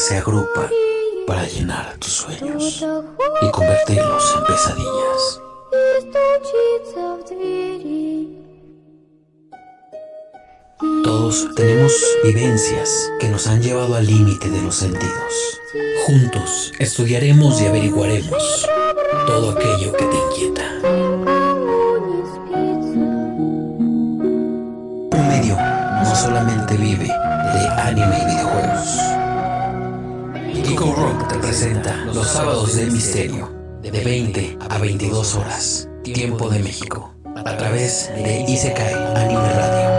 se agrupa para llenar tus sueños y convertirlos en pesadillas. Todos tenemos vivencias que nos han llevado al límite de los sentidos. Juntos estudiaremos y averiguaremos todo aquello que te inquieta. Promedio no solamente vive de anime y videojuegos. Kiko Rock te presenta los sábados del misterio de 20 a 22 horas, tiempo de México, a través de Isekai Anime Radio.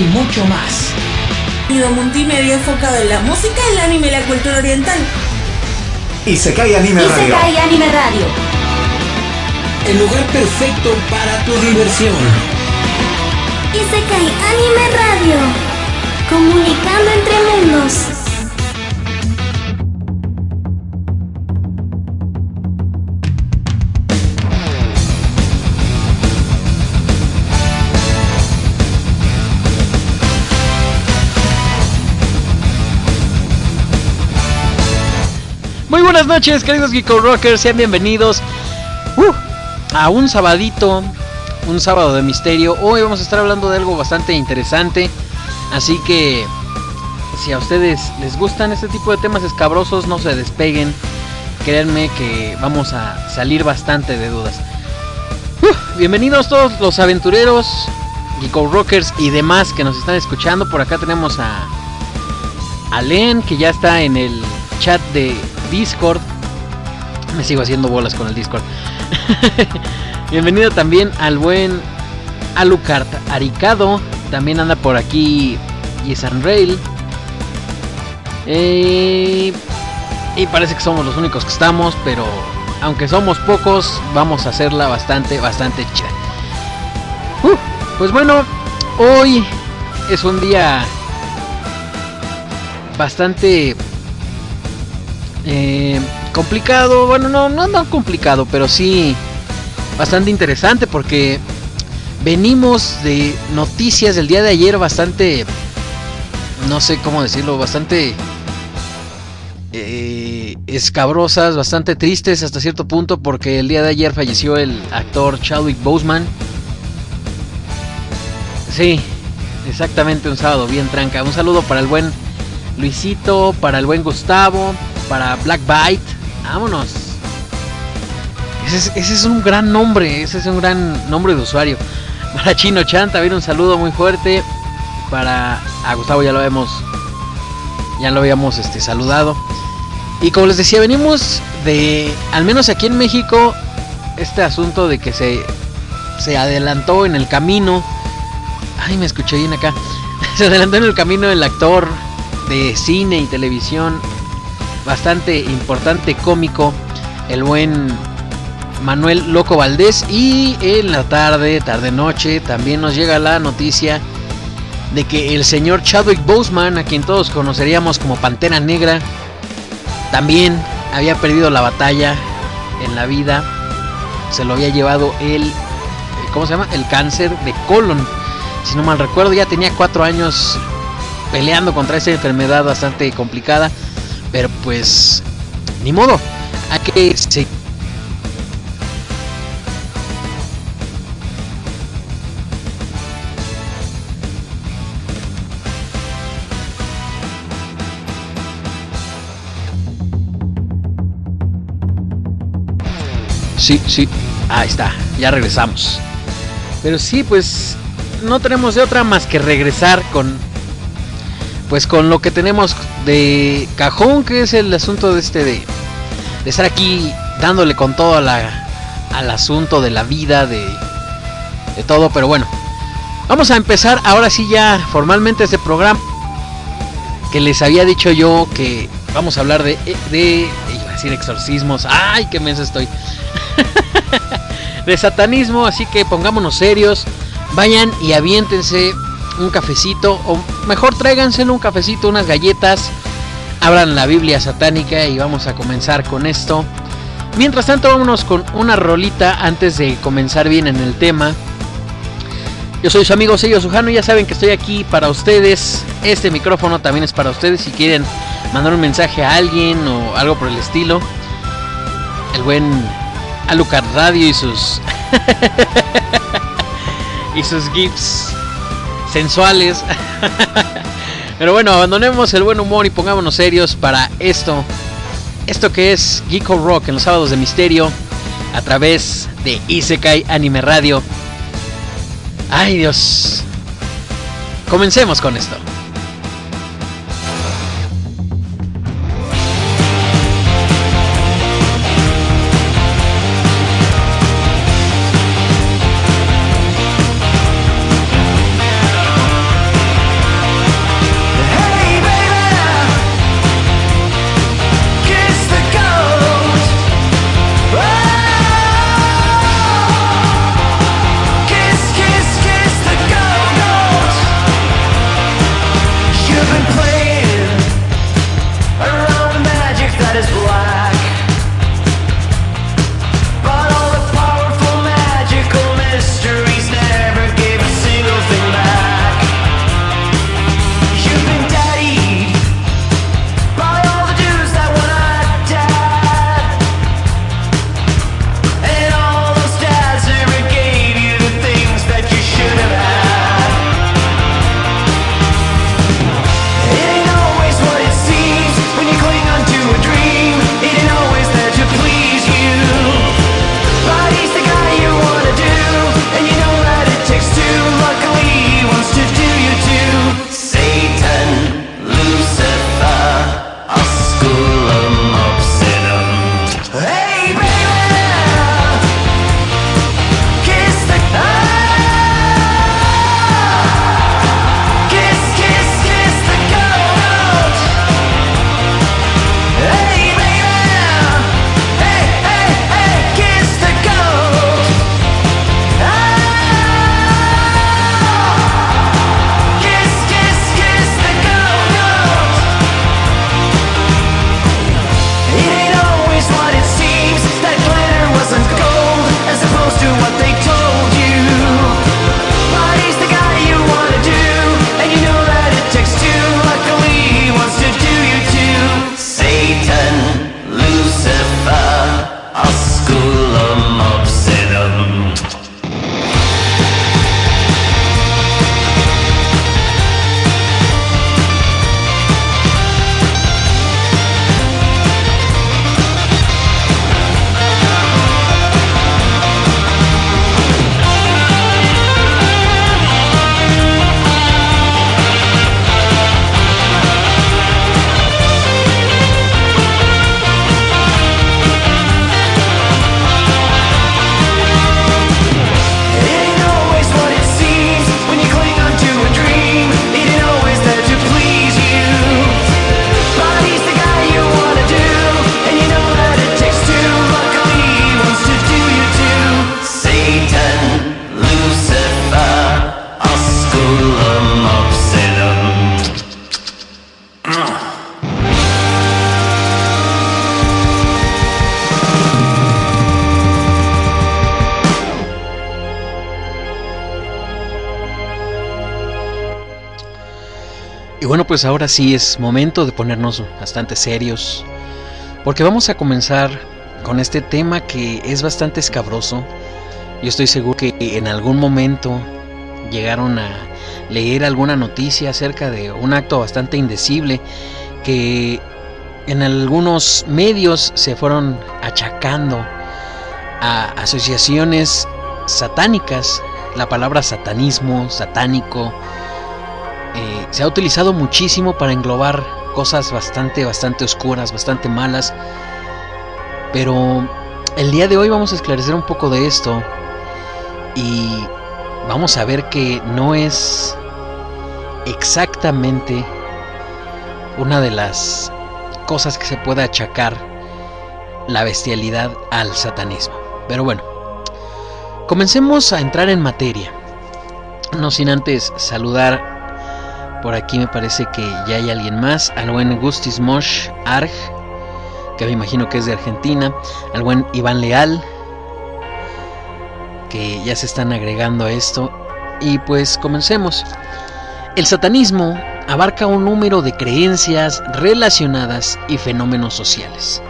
Y mucho más. Multimedia enfocado en la música, el anime y la cultura oriental. Isekai Anime Radio. Isekai Anime Radio. El lugar perfecto para tu diversión. Isekai Anime Radio. Comunicando entre mundos. Buenas noches, queridos Geeko Rockers, sean bienvenidos uh, a un sabadito, un sábado de misterio. Hoy vamos a estar hablando de algo bastante interesante, así que si a ustedes les gustan este tipo de temas escabrosos, no se despeguen. Créanme que vamos a salir bastante de dudas. Uh, bienvenidos todos los aventureros, Geeko Rockers y demás que nos están escuchando. Por acá tenemos a Alen, que ya está en el chat de Discord. Me sigo haciendo bolas con el Discord. Bienvenido también al buen Alucard Aricado. También anda por aquí Yesan Rail. Eh, y parece que somos los únicos que estamos, pero aunque somos pocos, vamos a hacerla bastante, bastante chida. Uh, pues bueno, hoy es un día bastante complicado. Bueno, no, no tan complicado, pero sí bastante interesante porque venimos de noticias del día de ayer bastante, no sé cómo decirlo, bastante eh, escabrosas, bastante tristes hasta cierto punto porque el día de ayer falleció el actor Chadwick Boseman. Sí, exactamente un sábado bien tranca. Un saludo para el buen Luisito, para el buen Gustavo, para Black Bite. Vámonos. Ese es, un gran nombre, ese es un gran nombre de usuario. Para Chino Chan también un saludo muy fuerte. Para Gustavo ya lo habíamos ya lo habíamos este, saludado. Y como les decía, venimos de, al menos aquí en México, este asunto de que se, se adelantó en el camino. Ay, me escuché bien acá. Se adelantó en el camino el actor de cine y televisión bastante importante cómico, el buen Manuel Loco Valdés. Y en la tarde, tarde noche, también nos llega la noticia de que el señor Chadwick Boseman, a quien todos conoceríamos como Pantera Negra, también había perdido la batalla en la vida. se lo había llevado el, ¿cómo se llama? El cáncer de colon. Si no mal recuerdo, ya tenía cuatro años peleando contra esa enfermedad bastante complicada. Pero pues, ni modo, hay que Sí, sí, ahí está, ya regresamos. Pero sí, pues no tenemos de otra más que regresar con pues con lo que tenemos de cajón, que es el asunto de este de, de estar aquí dándole con todo la, al asunto de la vida, de, de todo, pero bueno. Vamos a empezar ahora sí ya formalmente este programa que les había dicho yo que vamos a hablar de, de iba a decir exorcismos. Ay, qué menso estoy. de satanismo, así que pongámonos serios. Vayan y aviéntense un cafecito, o mejor tráiganselo un cafecito, unas galletas. Abran la Biblia satánica y vamos a comenzar con esto. Mientras tanto, vámonos con una rolita antes de comenzar bien en el tema. Yo soy su amigo Sello Sujano ya saben que estoy aquí para ustedes. Este micrófono también es para ustedes si quieren mandar un mensaje a alguien o algo por el estilo. El buen Alucard Radio y sus y sus gifs sensuales. Pero bueno, abandonemos el buen humor y pongámonos serios para esto. Esto que es Geeko Rock en los sábados de misterio a través de Isekai Anime Radio. Ay Dios. Comencemos con esto. Pues ahora sí es momento de ponernos bastante serios, porque vamos a comenzar con este tema que es bastante escabroso. Yo estoy seguro que en algún momento llegaron a leer alguna noticia acerca de un acto bastante indecible que en algunos medios se fueron achacando a asociaciones satánicas. La palabra satanismo, satánico, se ha utilizado muchísimo para englobar cosas bastante, bastante oscuras, bastante malas. Pero el día de hoy vamos a esclarecer un poco de esto y vamos a ver que no es exactamente una de las cosas que se puede achacar la bestialidad al satanismo. Pero bueno, comencemos a entrar en materia. No sin antes saludar, por aquí me parece que ya hay alguien más, al buen Gustis Mosh Arg, que me imagino que es de Argentina, al buen Iván Leal, que ya se están agregando a esto. Y pues comencemos. El satanismo abarca un número de creencias relacionadas y fenómenos sociales.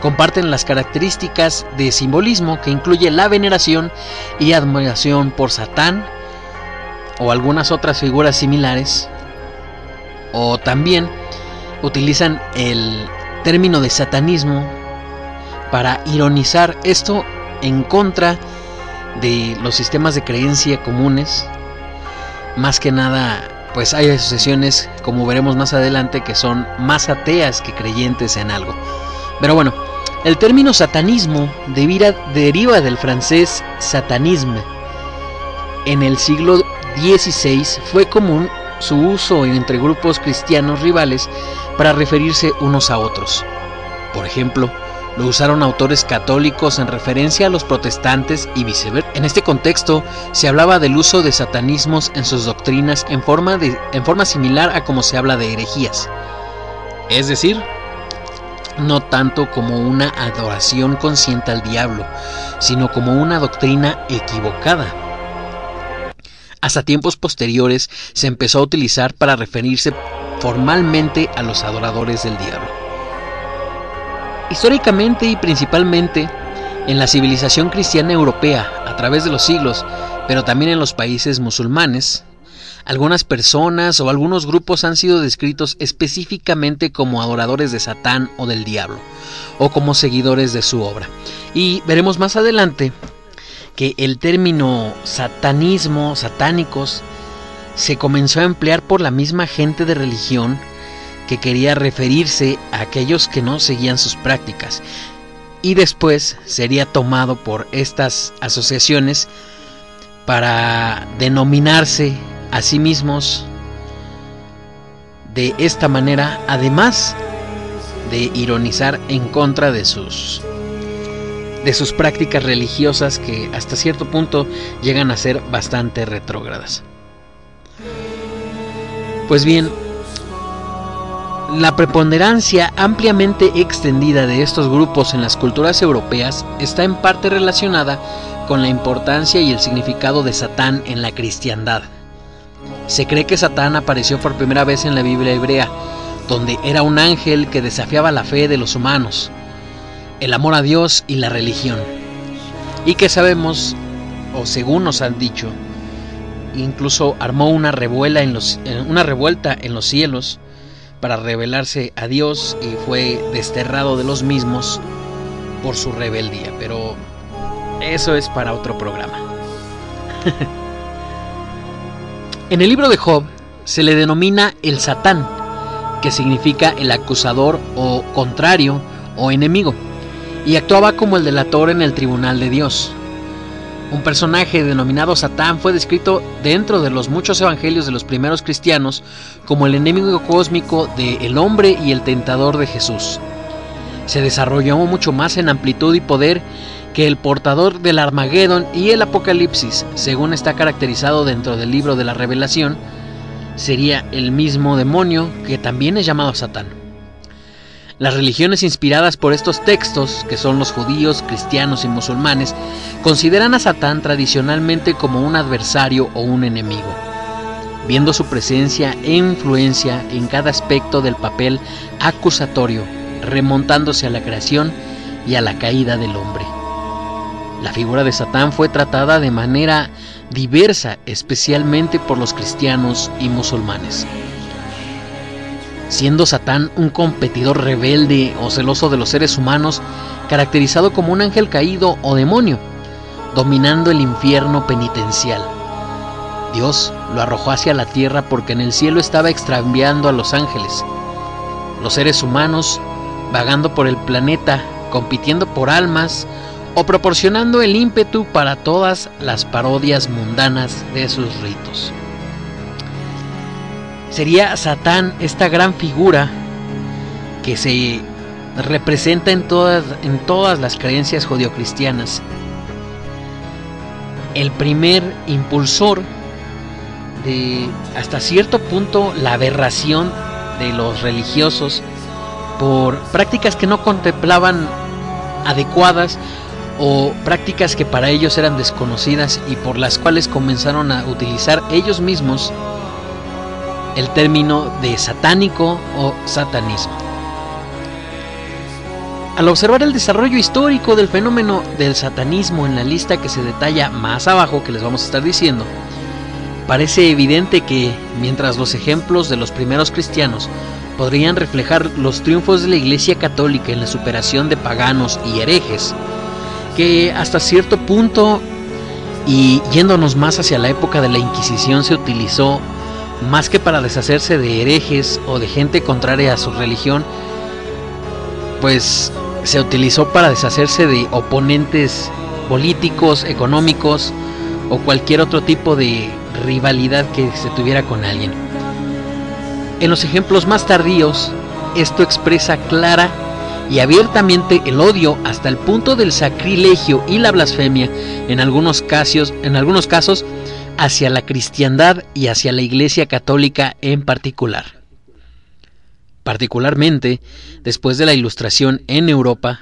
Comparten las características de simbolismo que incluye la veneración y admiración por Satán o algunas otras figuras similares. O también utilizan el término de satanismo para ironizar esto en contra de los sistemas de creencia comunes. Más que nada, pues hay asociaciones, como veremos más adelante, que son más ateas que creyentes en algo. Pero bueno, el término satanismo deriva del francés satanisme. En el siglo XVI fue común su uso entre grupos cristianos rivales para referirse unos a otros. Por ejemplo, lo usaron autores católicos en referencia a los protestantes y viceversa. En este contexto se hablaba del uso de satanismos en sus doctrinas en forma, de, en forma similar a como se habla de herejías. Es decir, no tanto como una adoración consciente al diablo, sino como una doctrina equivocada. Hasta tiempos posteriores se empezó a utilizar para referirse formalmente a los adoradores del diablo. Históricamente y principalmente en la civilización cristiana europea a través de los siglos, pero también en los países musulmanes, algunas personas o algunos grupos han sido descritos específicamente como adoradores de Satán o del diablo, o como seguidores de su obra. Y veremos más adelante que el término satanismo, satánicos, se comenzó a emplear por la misma gente de religión que quería referirse a aquellos que no seguían sus prácticas. Y después sería tomado por estas asociaciones para denominarse a sí mismos de esta manera, además de ironizar en contra de sus de sus prácticas religiosas que hasta cierto punto llegan a ser bastante retrógradas. Pues bien, la preponderancia ampliamente extendida de estos grupos en las culturas europeas está en parte relacionada con la importancia y el significado de Satán en la cristiandad. Se cree que Satán apareció por primera vez en la Biblia hebrea, donde era un ángel que desafiaba la fe de los humanos, el amor a Dios y la religión. Y que sabemos, o según nos han dicho, incluso armó una, en los, una revuelta en los cielos para rebelarse a Dios y fue desterrado de los mismos por su rebeldía. Pero eso es para otro programa. en el libro de Job se le denomina el Satán, que significa el acusador o contrario o enemigo, y actuaba como el delator en el tribunal de Dios. Un personaje denominado Satán fue descrito dentro de los muchos evangelios de los primeros cristianos como el enemigo cósmico de el hombre y el tentador de Jesús. Se desarrolló mucho más en amplitud y poder que el portador del Armagedón y el Apocalipsis, según está caracterizado dentro del libro de la Revelación, sería el mismo demonio que también es llamado Satán. Las religiones inspiradas por estos textos, que son los judíos, cristianos y musulmanes, consideran a Satán tradicionalmente como un adversario o un enemigo. viendo su presencia e influencia en cada aspecto del papel acusatorio, remontándose a la creación y a la caída del hombre. La figura de Satán fue tratada de manera diversa, especialmente por los cristianos y musulmanes. Siendo Satán un competidor rebelde o celoso de los seres humanos, caracterizado como un ángel caído o demonio, dominando el infierno penitencial. Dios lo arrojó hacia la tierra porque en el cielo estaba extraviando a los ángeles. Los seres humanos, vagando por el planeta, compitiendo por almas o proporcionando el ímpetu para todas las parodias mundanas de sus ritos. Sería Satán esta gran figura que se representa en todas, en todas las creencias judio-cristianas. El primer impulsor de hasta cierto punto la aberración de los religiosos por prácticas que no contemplaban adecuadas o prácticas que para ellos eran desconocidas y por las cuales comenzaron a utilizar ellos mismos el término de satánico o satanismo. Al observar el desarrollo histórico del fenómeno del satanismo en la lista que se detalla más abajo, que les vamos a estar diciendo, parece evidente que, mientras los ejemplos de los primeros cristianos podrían reflejar los triunfos de la Iglesia Católica en la superación de paganos y herejes, que hasta cierto punto y yéndonos más hacia la época de la Inquisición se utilizó más que para deshacerse de herejes o de gente contraria a su religión, pues se utilizó para deshacerse de oponentes políticos, económicos o cualquier otro tipo de rivalidad que se tuviera con alguien. En los ejemplos más tardíos, esto expresa clara y abiertamente el odio hasta el punto del sacrilegio y la blasfemia en algunos casos, en algunos casos hacia la cristiandad y hacia la Iglesia católica en particular. Particularmente, después de la Ilustración en Europa,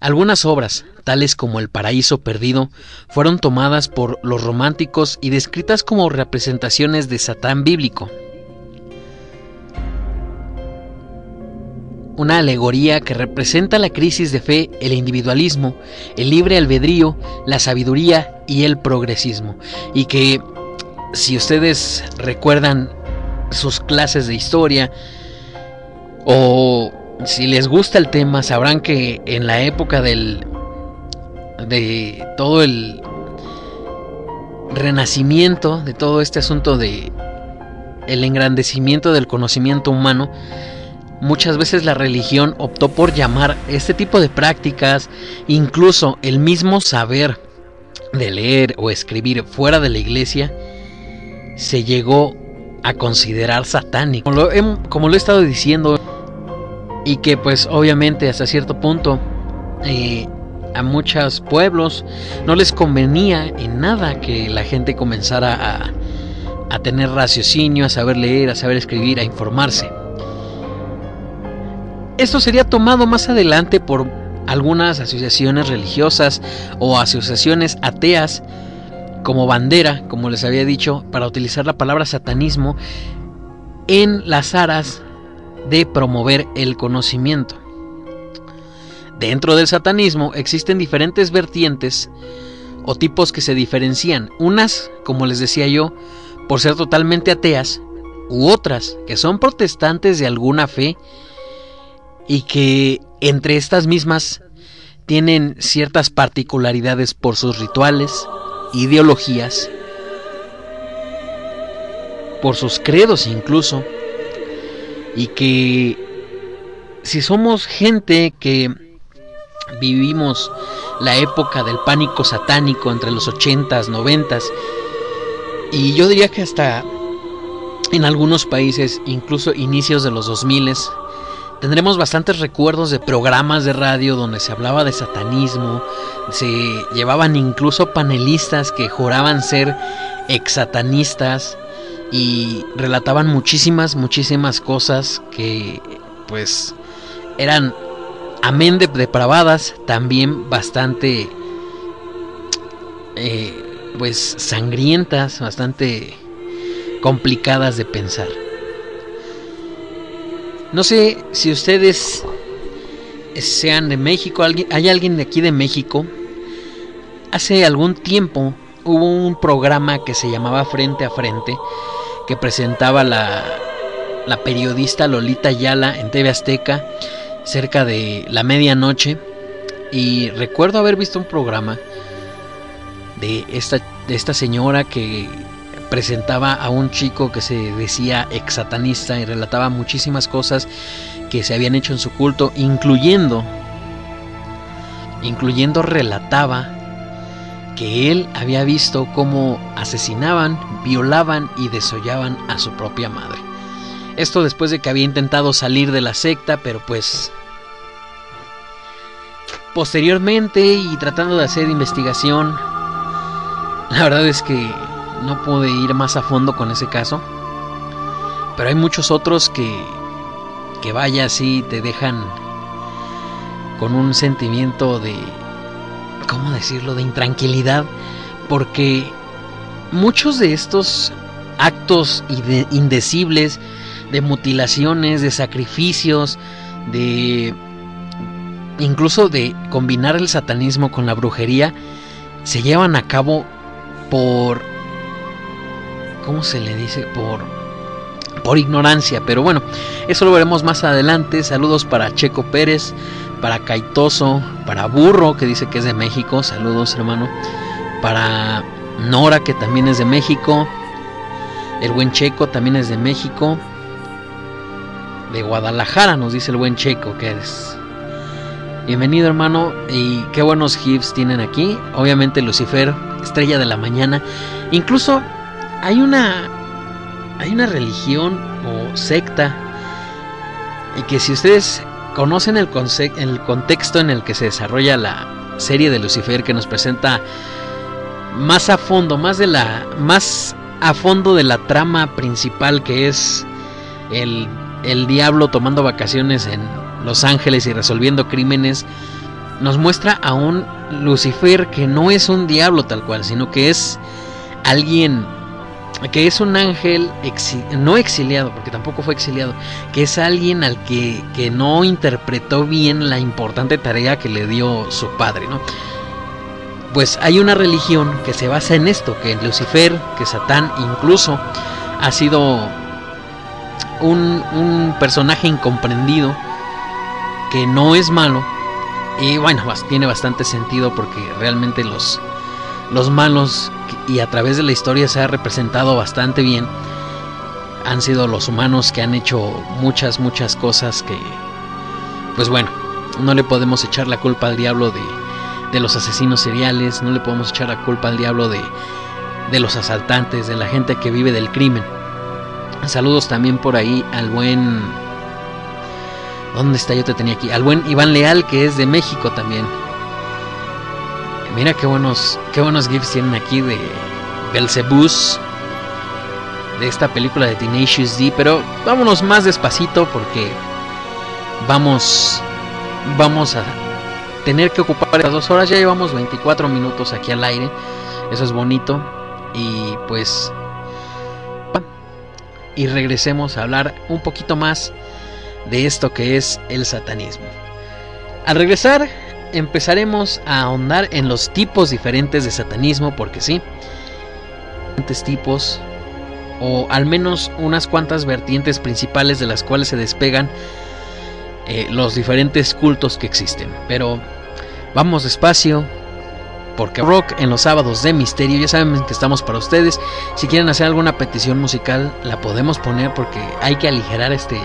algunas obras, tales como El Paraíso Perdido, fueron tomadas por los románticos y descritas como representaciones de Satán bíblico. Una alegoría que representa la crisis de fe, el individualismo, el libre albedrío, la sabiduría y el progresismo. Y que, si ustedes recuerdan sus clases de historia, o si les gusta el tema, sabrán que en la época del de todo el renacimiento, de todo este asunto de el engrandecimiento del conocimiento humano, muchas veces la religión optó por llamar este tipo de prácticas, incluso el mismo saber de leer o escribir fuera de la iglesia, se llegó a considerar satánico. Como lo, he, estado diciendo, y que pues obviamente hasta cierto punto eh, a muchos pueblos no les convenía en nada que la gente comenzara a tener raciocinio, a saber leer, a saber escribir, a informarse. Esto sería tomado más adelante por algunas asociaciones religiosas o asociaciones ateas como bandera, como les había dicho, para utilizar la palabra satanismo en las aras de promover el conocimiento. Dentro del satanismo existen diferentes vertientes o tipos que se diferencian. Unas, como les decía yo, por ser totalmente ateas, u otras que son protestantes de alguna fe y que entre estas mismas tienen ciertas particularidades por sus rituales, ideologías, por sus credos incluso, y que si somos gente que vivimos la época del pánico satánico entre los 80s, 90s y yo diría que hasta en algunos países, incluso inicios de los 2000s, tendremos bastantes recuerdos de programas de radio donde se hablaba de satanismo, se llevaban incluso panelistas que juraban ser exsatanistas y relataban muchísimas, muchísimas cosas que pues eran, amén de depravadas, también bastante, eh, pues sangrientas, bastante complicadas de pensar. No sé si ustedes sean de México, hay alguien de aquí de México. Hace algún tiempo hubo un programa que se llamaba Frente a Frente que presentaba la, periodista Lolita Yala en TV Azteca cerca de la medianoche y recuerdo haber visto un programa de esta, de esta señora que presentaba a un chico que se decía ex satanista y relataba muchísimas cosas que se habían hecho en su culto, incluyendo, incluyendo relataba que él había visto cómo asesinaban, violaban y desollaban a su propia madre. Esto después de que había intentado salir de la secta, pero pues posteriormente y tratando de hacer investigación, la verdad es que no pude ir más a fondo con ese caso. Pero hay muchos otros que, que vaya así, te dejan con un sentimiento de, ¿cómo decirlo?, de intranquilidad. Porque muchos de estos actos indecibles, de mutilaciones, de sacrificios, de incluso de combinar el satanismo con la brujería, se llevan a cabo por ¿cómo se le dice? Por por ignorancia, pero bueno, eso lo veremos más adelante. Saludos para Checo Pérez, para Caitoso, para Burro, que dice que es de México. Saludos, hermano. Para Nora, que también es de México. El buen Checo también es de México. De Guadalajara, nos dice el buen Checo, que es. Bienvenido, hermano. Y qué buenos gifs tienen aquí. Obviamente, Lucifer, estrella de la mañana. Incluso hay una hay una religión o secta y que si ustedes conocen el, el contexto en el que se desarrolla la serie de Lucifer que nos presenta más a fondo, más de la más a fondo de la trama principal que es el, el diablo tomando vacaciones en Los Ángeles y resolviendo crímenes, nos muestra a un Lucifer que no es un diablo tal cual, sino que es alguien que es un ángel no exiliado, porque tampoco fue exiliado, que es alguien al que, que, no interpretó bien la importante tarea que le dio su padre, ¿no? Pues hay una religión que se basa en esto, que Lucifer, que Satán incluso ha sido un, un personaje incomprendido, que no es malo, y bueno, tiene bastante sentido porque realmente los, los malos y a través de la historia se ha representado bastante bien han sido los humanos que han hecho muchas, muchas cosas que, pues bueno, no le podemos echar la culpa al diablo de, de los asesinos seriales, no le podemos echar la culpa al diablo de, de los asaltantes, de la gente que vive del crimen. Saludos también por ahí al buen... ¿Dónde está? Yo te tenía aquí. Al buen Iván Leal, que es de México también. Mira qué buenos, qué buenos gifs tienen aquí de Belzebus. De esta película de Tenacious D. Pero vámonos más despacito porque vamos. Vamos a tener que ocupar estas dos horas. Ya llevamos 24 minutos aquí al aire. Eso es bonito. Y pues. Y regresemos a hablar un poquito más de esto que es el satanismo. Al regresar empezaremos a ahondar en los tipos diferentes de satanismo, porque sí, diferentes tipos, o al menos unas cuantas vertientes principales de las cuales se despegan eh, los diferentes cultos que existen. Pero vamos despacio, porque rock en los sábados de misterio, ya saben que estamos para ustedes. Si quieren hacer alguna petición musical, la podemos poner porque hay que aligerar este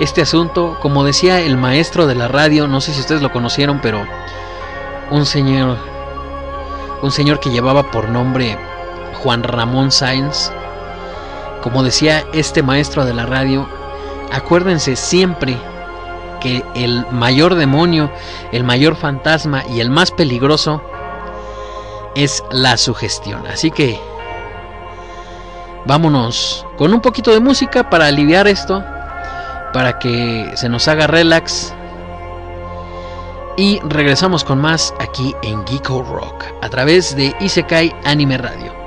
este asunto. Como decía el maestro de la radio, no sé si ustedes lo conocieron, pero un señor, un señor que llevaba por nombre Juan Ramón Sáenz. Como decía este maestro de la radio, acuérdense siempre que el mayor demonio, el mayor fantasma y el más peligroso es la sugestión. Así que vámonos con un poquito de música para aliviar esto para que se nos haga relax. Y regresamos con más aquí en Geeko Rock a través de Isekai Anime Radio.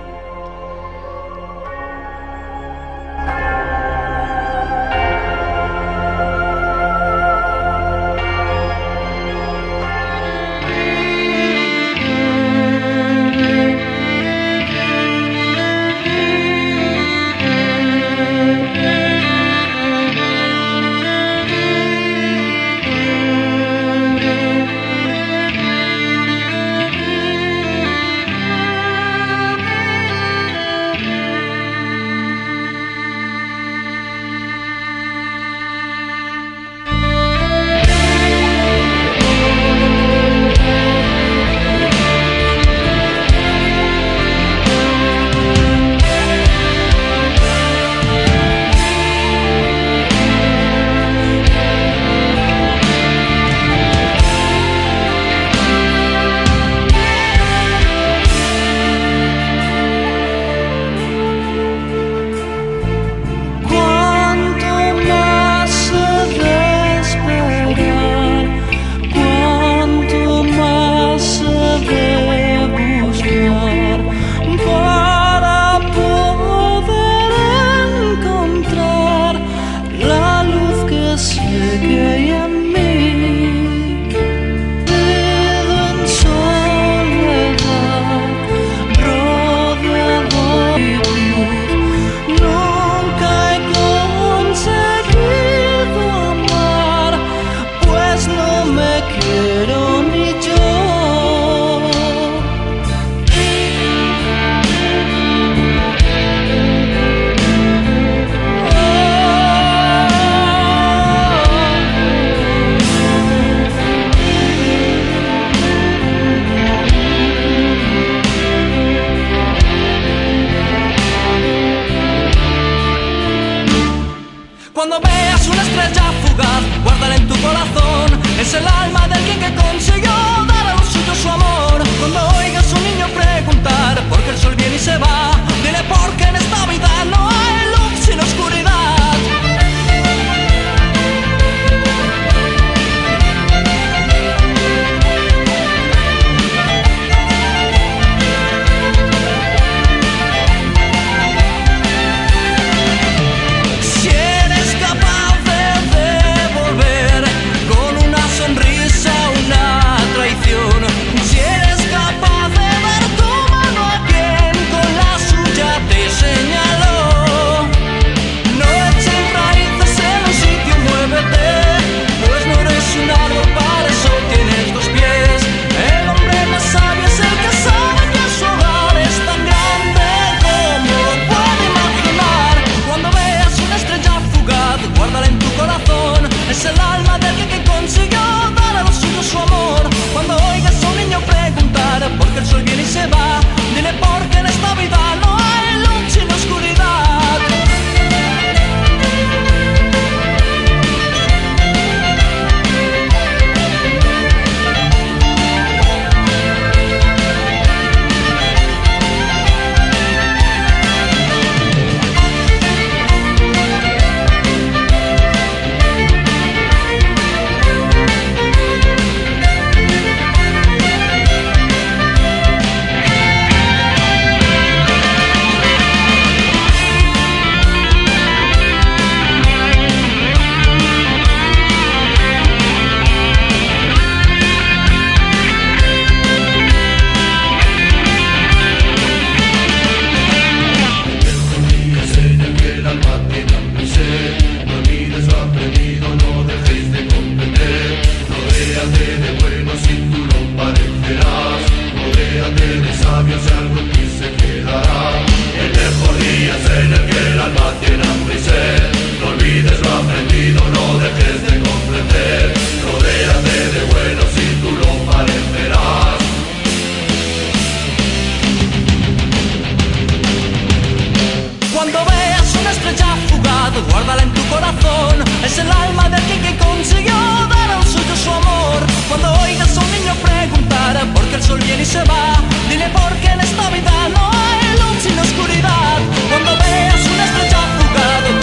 Cuando veas una estrella fugaz, guárdala en tu corazón. Es el alma del que, que consiguió dar al suyo su amor. Cuando oigas a un niño preguntar por qué el sol viene y se va, dile por qué en esta vida no hay luz sino oscuridad. Cuando veas una estrella fugaz,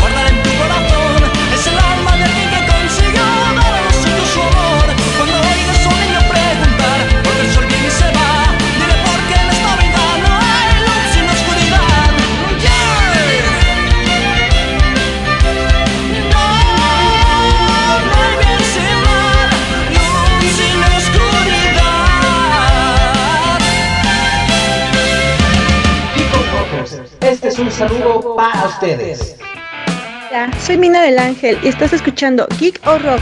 saludo para ustedes. Hola, soy Mina del Ángel y estás escuchando Geek o Rock.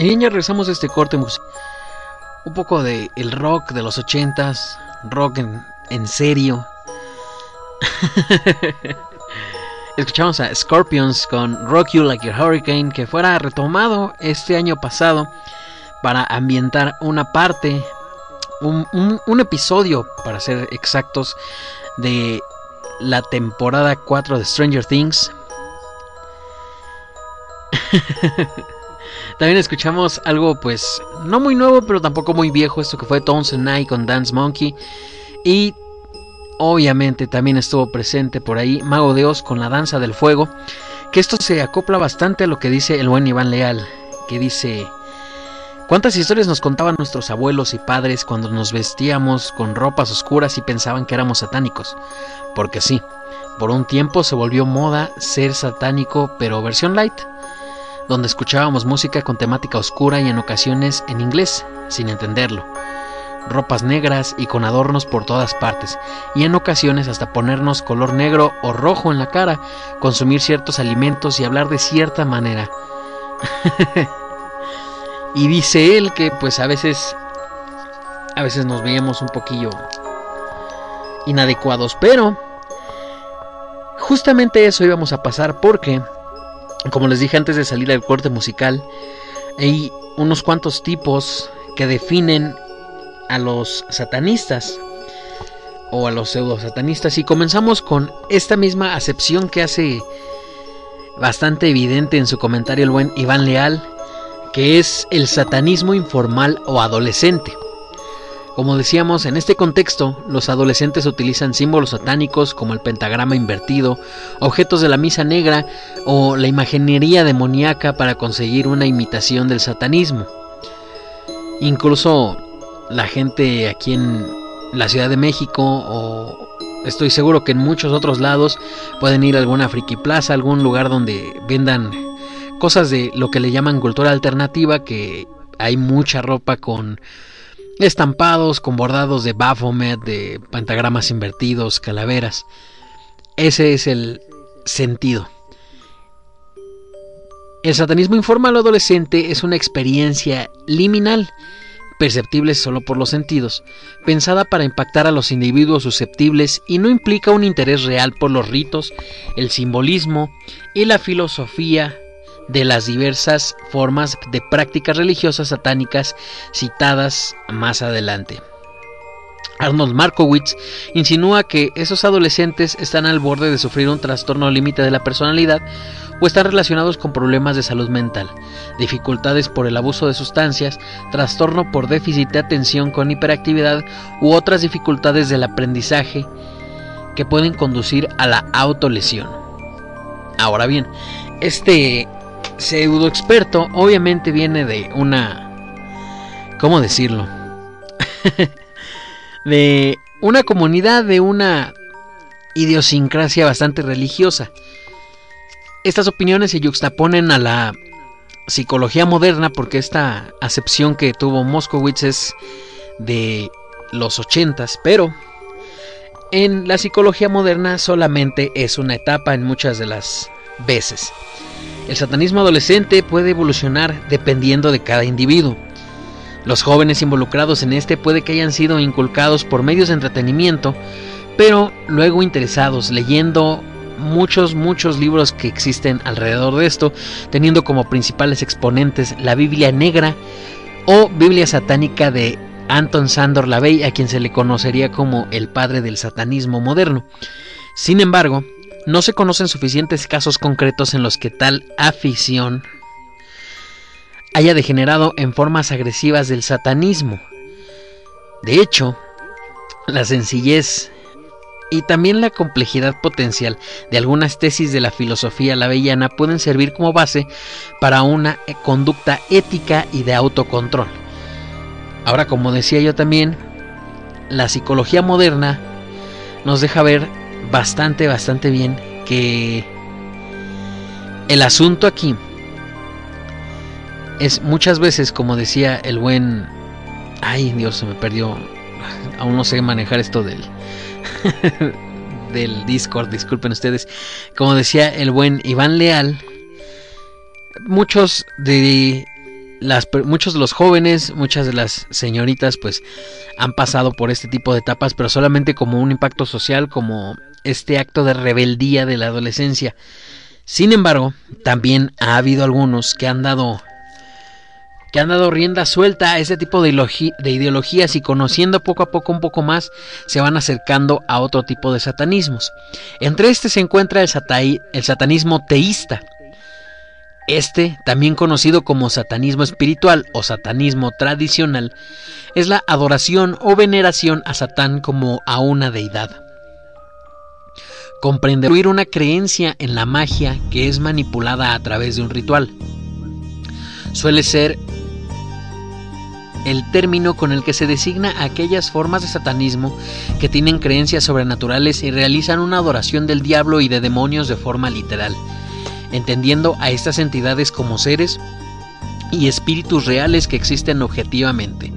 Y ya regresamos a este corte. Un poco de el rock de los ochentas, rock en, en serio. Escuchamos a Scorpions con Rock You Like a Hurricane, que fuera retomado este año pasado para ambientar una parte, un, un- un episodio, para ser exactos, de la temporada 4 de Stranger Things. También escuchamos algo pues no muy nuevo pero tampoco muy viejo, esto que fue Tones and I con Dance Monkey. Y obviamente también estuvo presente por ahí Mago de con la Danza del Fuego, que esto se acopla bastante a lo que dice el buen Iván Leal, que dice... ¿Cuántas historias nos contaban nuestros abuelos y padres cuando nos vestíamos con ropas oscuras y pensaban que éramos satánicos? Porque sí, por un tiempo se volvió moda ser satánico, pero versión light donde escuchábamos música con temática oscura y en ocasiones en inglés, sin entenderlo. Ropas negras y con adornos por todas partes, y en ocasiones hasta ponernos color negro o rojo en la cara, consumir ciertos alimentos y hablar de cierta manera. y dice él que pues a veces a veces nos veíamos un poquillo inadecuados, pero justamente eso íbamos a pasar porque, como les dije antes de salir al corte musical, hay unos cuantos tipos que definen a los satanistas o a los pseudo satanistas y comenzamos con esta misma acepción que hace bastante evidente en su comentario el buen Iván Leal, que es el satanismo informal o adolescente. Como decíamos, en este contexto, los adolescentes utilizan símbolos satánicos como el pentagrama invertido, objetos de la misa negra o la imaginería demoníaca para conseguir una imitación del satanismo. Incluso la gente aquí en la Ciudad de México o estoy seguro que en muchos otros lados pueden ir a alguna friki plaza, algún lugar donde vendan cosas de lo que le llaman cultura alternativa, que hay mucha ropa con estampados, con bordados de Baphomet, de pentagramas invertidos, calaveras. Ese es el sentido. El satanismo informal adolescente es una experiencia liminal perceptibles solo por los sentidos, pensada para impactar a los individuos susceptibles y no implica un interés real por los ritos, el simbolismo y la filosofía de las diversas formas de prácticas religiosas satánicas citadas más adelante. Arnold Markowitz insinúa que esos adolescentes están al borde de sufrir un trastorno límite de la personalidad o están relacionados con problemas de salud mental, dificultades por el abuso de sustancias, trastorno por déficit de atención con hiperactividad u otras dificultades del aprendizaje que pueden conducir a la autolesión. Ahora bien, este pseudo experto obviamente viene de una... ¿Cómo decirlo? de una comunidad, de una idiosincrasia bastante religiosa. Estas opiniones se yuxtaponen a la psicología moderna porque esta acepción que tuvo Moskowitz es de los ochentas, pero en la psicología moderna solamente es una etapa en muchas de las veces. El satanismo adolescente puede evolucionar dependiendo de cada individuo. Los jóvenes involucrados en este puede que hayan sido inculcados por medios de entretenimiento, pero luego interesados leyendo muchos, muchos libros que existen alrededor de esto, teniendo como principales exponentes la Biblia Negra o Biblia Satánica de Anton Sandor Lavey, a quien se le conocería como el padre del satanismo moderno. Sin embargo, no se conocen suficientes casos concretos en los que tal afición haya degenerado en formas agresivas del satanismo. De hecho, la sencillez y también la complejidad potencial de algunas tesis de la filosofía lavellana pueden servir como base para una conducta ética y de autocontrol. Ahora, como decía yo también, la psicología moderna nos deja ver bastante, bastante bien que el asunto aquí es muchas veces, como decía el buen... Ay, Dios, se me perdió. Aún no sé manejar esto del... del Discord, disculpen ustedes. Como decía el buen Iván Leal, muchos de muchos de los jóvenes, muchas de las señoritas pues han pasado por este tipo de etapas, pero solamente como un impacto social, como este acto de rebeldía de la adolescencia. Sin embargo, también ha habido algunos que han dado que han dado rienda suelta a ese tipo de, ideologías y conociendo poco a poco un poco más se van acercando a otro tipo de satanismos. Entre este se encuentra el, el satanismo teísta. Este, también conocido como satanismo espiritual o satanismo tradicional, es la adoración o veneración a Satán como a una deidad. Comprende una creencia en la magia que es manipulada a través de un ritual. Suele ser el término con el que se designa aquellas formas de satanismo que tienen creencias sobrenaturales y realizan una adoración del diablo y de demonios de forma literal, entendiendo a estas entidades como seres y espíritus reales que existen objetivamente.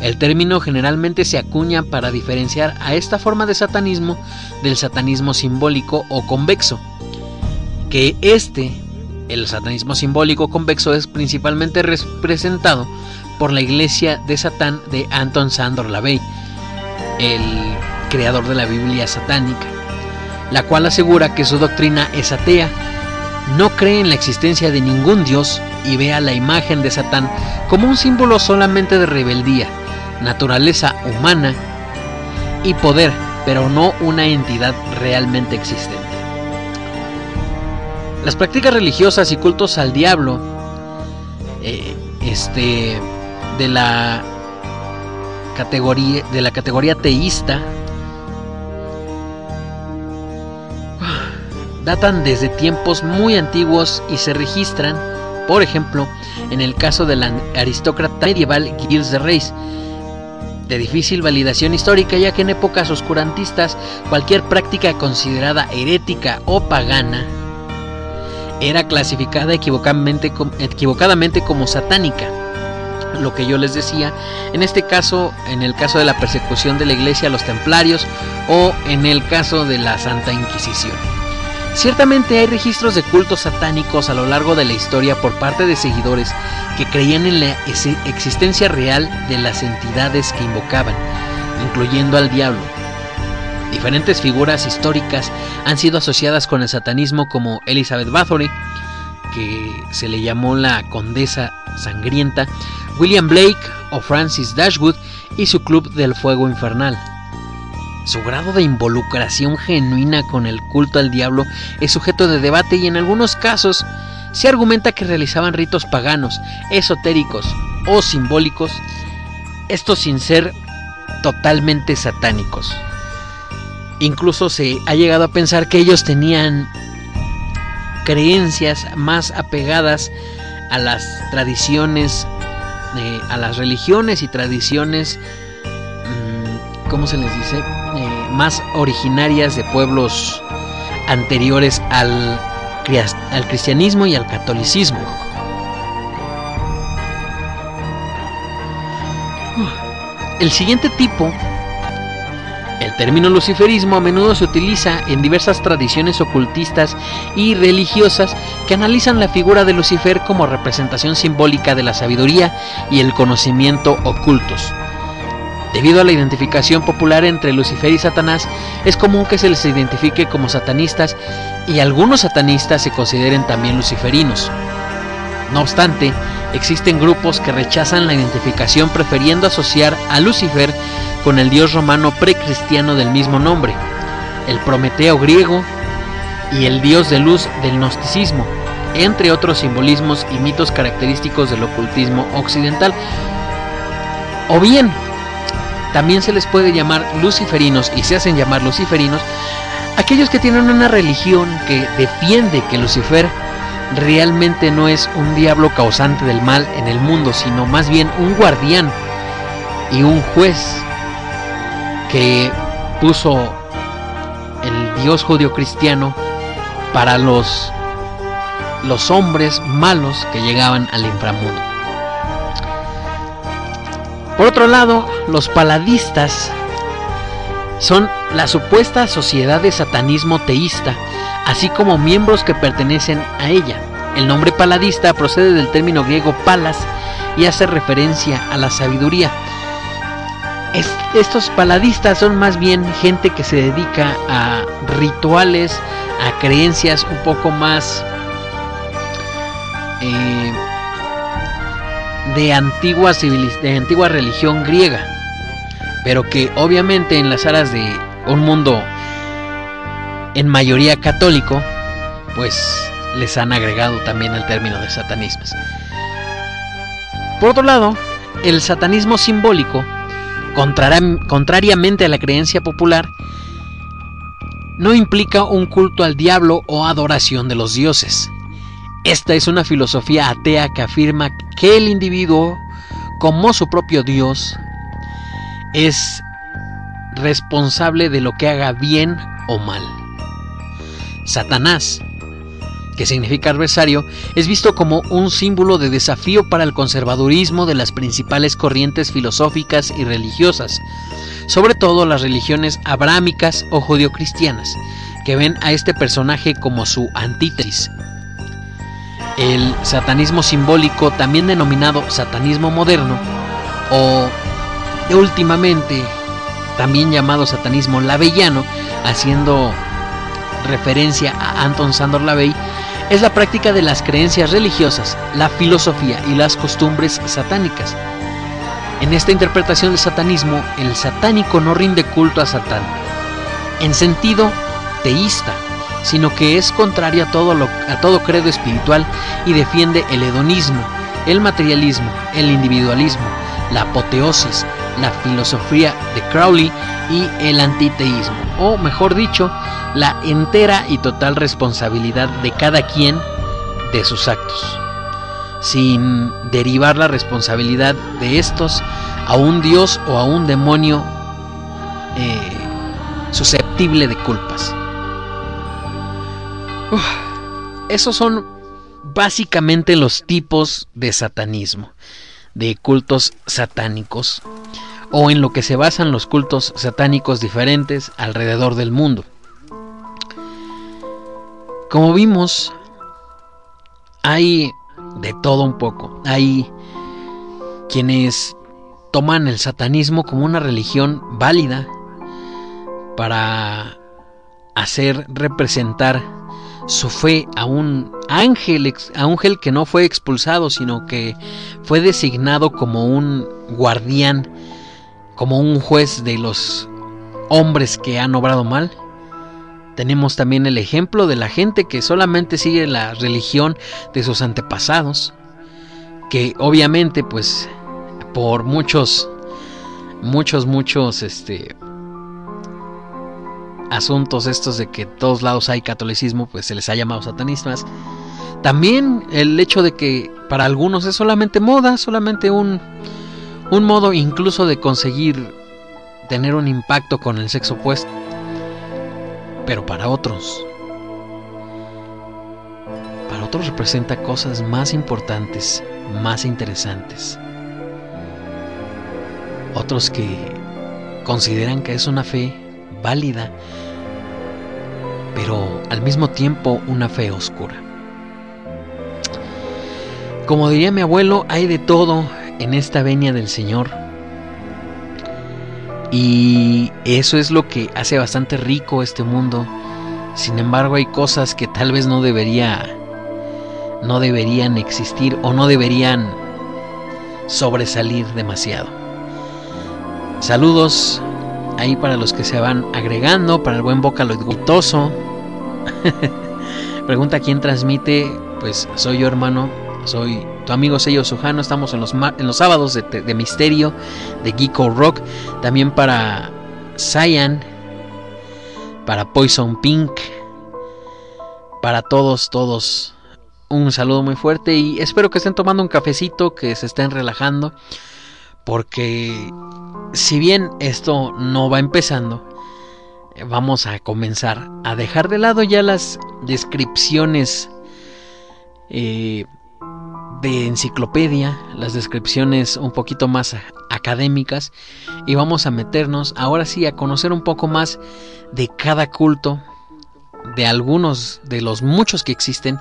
El término generalmente se acuña para diferenciar a esta forma de satanismo del satanismo simbólico o convexo, que este, el satanismo simbólico convexo, es principalmente representado por la iglesia de Satán de Anton Sandor Lavey, el creador de la Biblia satánica. la cual asegura que su doctrina es atea, no cree en la existencia de ningún dios y ve a la imagen de Satán como un símbolo solamente de rebeldía, naturaleza humana y poder, pero no una entidad realmente existente. Las prácticas religiosas y cultos al diablo, eh, este, de la categoría, de la categoría teísta, datan desde tiempos muy antiguos y se registran, por ejemplo, en el caso del aristócrata medieval Gilles de Reis, de difícil validación histórica ya que en épocas oscurantistas cualquier práctica considerada herética o pagana era clasificada equivocadamente, equivocadamente como satánica. Lo que yo les decía, en este caso, en el caso de la persecución de la iglesia a los templarios o en el caso de la Santa Inquisición. Ciertamente hay registros de cultos satánicos a lo largo de la historia por parte de seguidores que creían en la existencia real de las entidades que invocaban, incluyendo al diablo. Diferentes figuras históricas han sido asociadas con el satanismo como Elizabeth Bathory, que se le llamó la Condesa Sangrienta, William Blake o Francis Dashwood y su Club del Fuego Infernal. Su grado de involucración genuina con el culto al diablo es sujeto de debate y en algunos casos se argumenta que realizaban ritos paganos, esotéricos o simbólicos, esto sin ser totalmente satánicos. Incluso se ha llegado a pensar que ellos tenían creencias más apegadas a las tradiciones, eh, a las religiones y tradiciones, ¿cómo se les dice? Eh, más originarias de pueblos anteriores al, al cristianismo y al catolicismo. El siguiente tipo, el término luciferismo, a menudo se utiliza en diversas tradiciones ocultistas y religiosas que analizan la figura de Lucifer como representación simbólica de la sabiduría y el conocimiento ocultos. Debido a la identificación popular entre Lucifer y Satanás, es común que se les identifique como satanistas y algunos satanistas se consideren también luciferinos. No obstante, existen grupos que rechazan la identificación prefiriendo asociar a Lucifer con el dios romano precristiano del mismo nombre, el Prometeo griego y el dios de luz del gnosticismo, entre otros simbolismos y mitos característicos del ocultismo occidental. O bien, también se les puede llamar luciferinos y se hacen llamar luciferinos aquellos que tienen una religión que defiende que Lucifer realmente no es un diablo causante del mal en el mundo, sino más bien un guardián y un juez que puso el Dios judío cristiano para los los hombres malos que llegaban al inframundo. Por otro lado, los paladistas son la supuesta sociedad de satanismo teísta, así como miembros que pertenecen a ella. El nombre paladista procede del término griego palas y hace referencia a la sabiduría. estos paladistas son más bien gente que se dedica a rituales, a creencias un poco más eh, de antigua, de antigua religión griega, pero que obviamente en las aras de un mundo en mayoría católico, pues les han agregado también el término de satanismos. Por otro lado, el satanismo simbólico, contrariamente a la creencia popular, no implica un culto al diablo o adoración de los dioses. Esta es una filosofía atea que afirma que el individuo, como su propio Dios, es responsable de lo que haga bien o mal. Satanás, que significa adversario, es visto como un símbolo de desafío para el conservadurismo de las principales corrientes filosóficas y religiosas, sobre todo las religiones abrámicas o judio-cristianas, que ven a este personaje como su antítesis, el satanismo simbólico, también denominado satanismo moderno, o últimamente también llamado satanismo lavellano, haciendo referencia a Anton Sandor Lavey, es la práctica de las creencias religiosas, la filosofía y las costumbres satánicas. En esta interpretación del satanismo, el satánico no rinde culto a Satán, en sentido teísta, sino que es contrario a todo, lo, a todo credo espiritual y defiende el hedonismo, el materialismo, el individualismo, la apoteosis, la filosofía de Crowley y el antiteísmo, o mejor dicho, la entera y total responsabilidad de cada quien de sus actos, sin derivar la responsabilidad de estos a un dios o a un demonio eh, susceptible de culpas. Esos son básicamente los tipos de satanismo, de cultos satánicos, o en lo que se basan los cultos satánicos diferentes alrededor del mundo. Como vimos, hay de todo un poco. Hay quienes toman el satanismo como una religión válida para hacer representar su fe a un ángel, a un ángel que no fue expulsado, sino que fue designado como un guardián, como un juez de los hombres que han obrado mal. Tenemos también el ejemplo de la gente que solamente sigue la religión de sus antepasados, que obviamente pues por muchos muchos muchos este asuntos estos de que todos lados hay catolicismo, pues se les ha llamado satanistas. También el hecho de que para algunos es solamente moda, solamente un, un modo incluso de conseguir tener un impacto con el sexo opuesto. Pero para otros, para otros representa cosas más importantes, más interesantes. Otros que consideran que es una fe válida, pero al mismo tiempo una fe oscura. Como diría mi abuelo, hay de todo en esta venia del Señor. Y eso es lo que hace bastante rico este mundo. Sin embargo, hay cosas que tal vez no debería no deberían existir o no deberían sobresalir demasiado. Saludos ahí para los que se van agregando, para el buen boca lo guitoso. Pregunta quién transmite, pues soy yo hermano, soy tu amigo Sello Sujano, estamos en los, en los sábados de, de, Misterio, de Geeko Rock, también para Cyan, para Poison Pink, para todos, todos. Un saludo muy fuerte y espero que estén tomando un cafecito, que se estén relajando, porque si bien esto no va empezando, vamos a comenzar a dejar de lado ya las descripciones eh, de enciclopedia, las descripciones un poquito más académicas y vamos a meternos ahora sí a conocer un poco más de cada culto, de algunos de los muchos que existen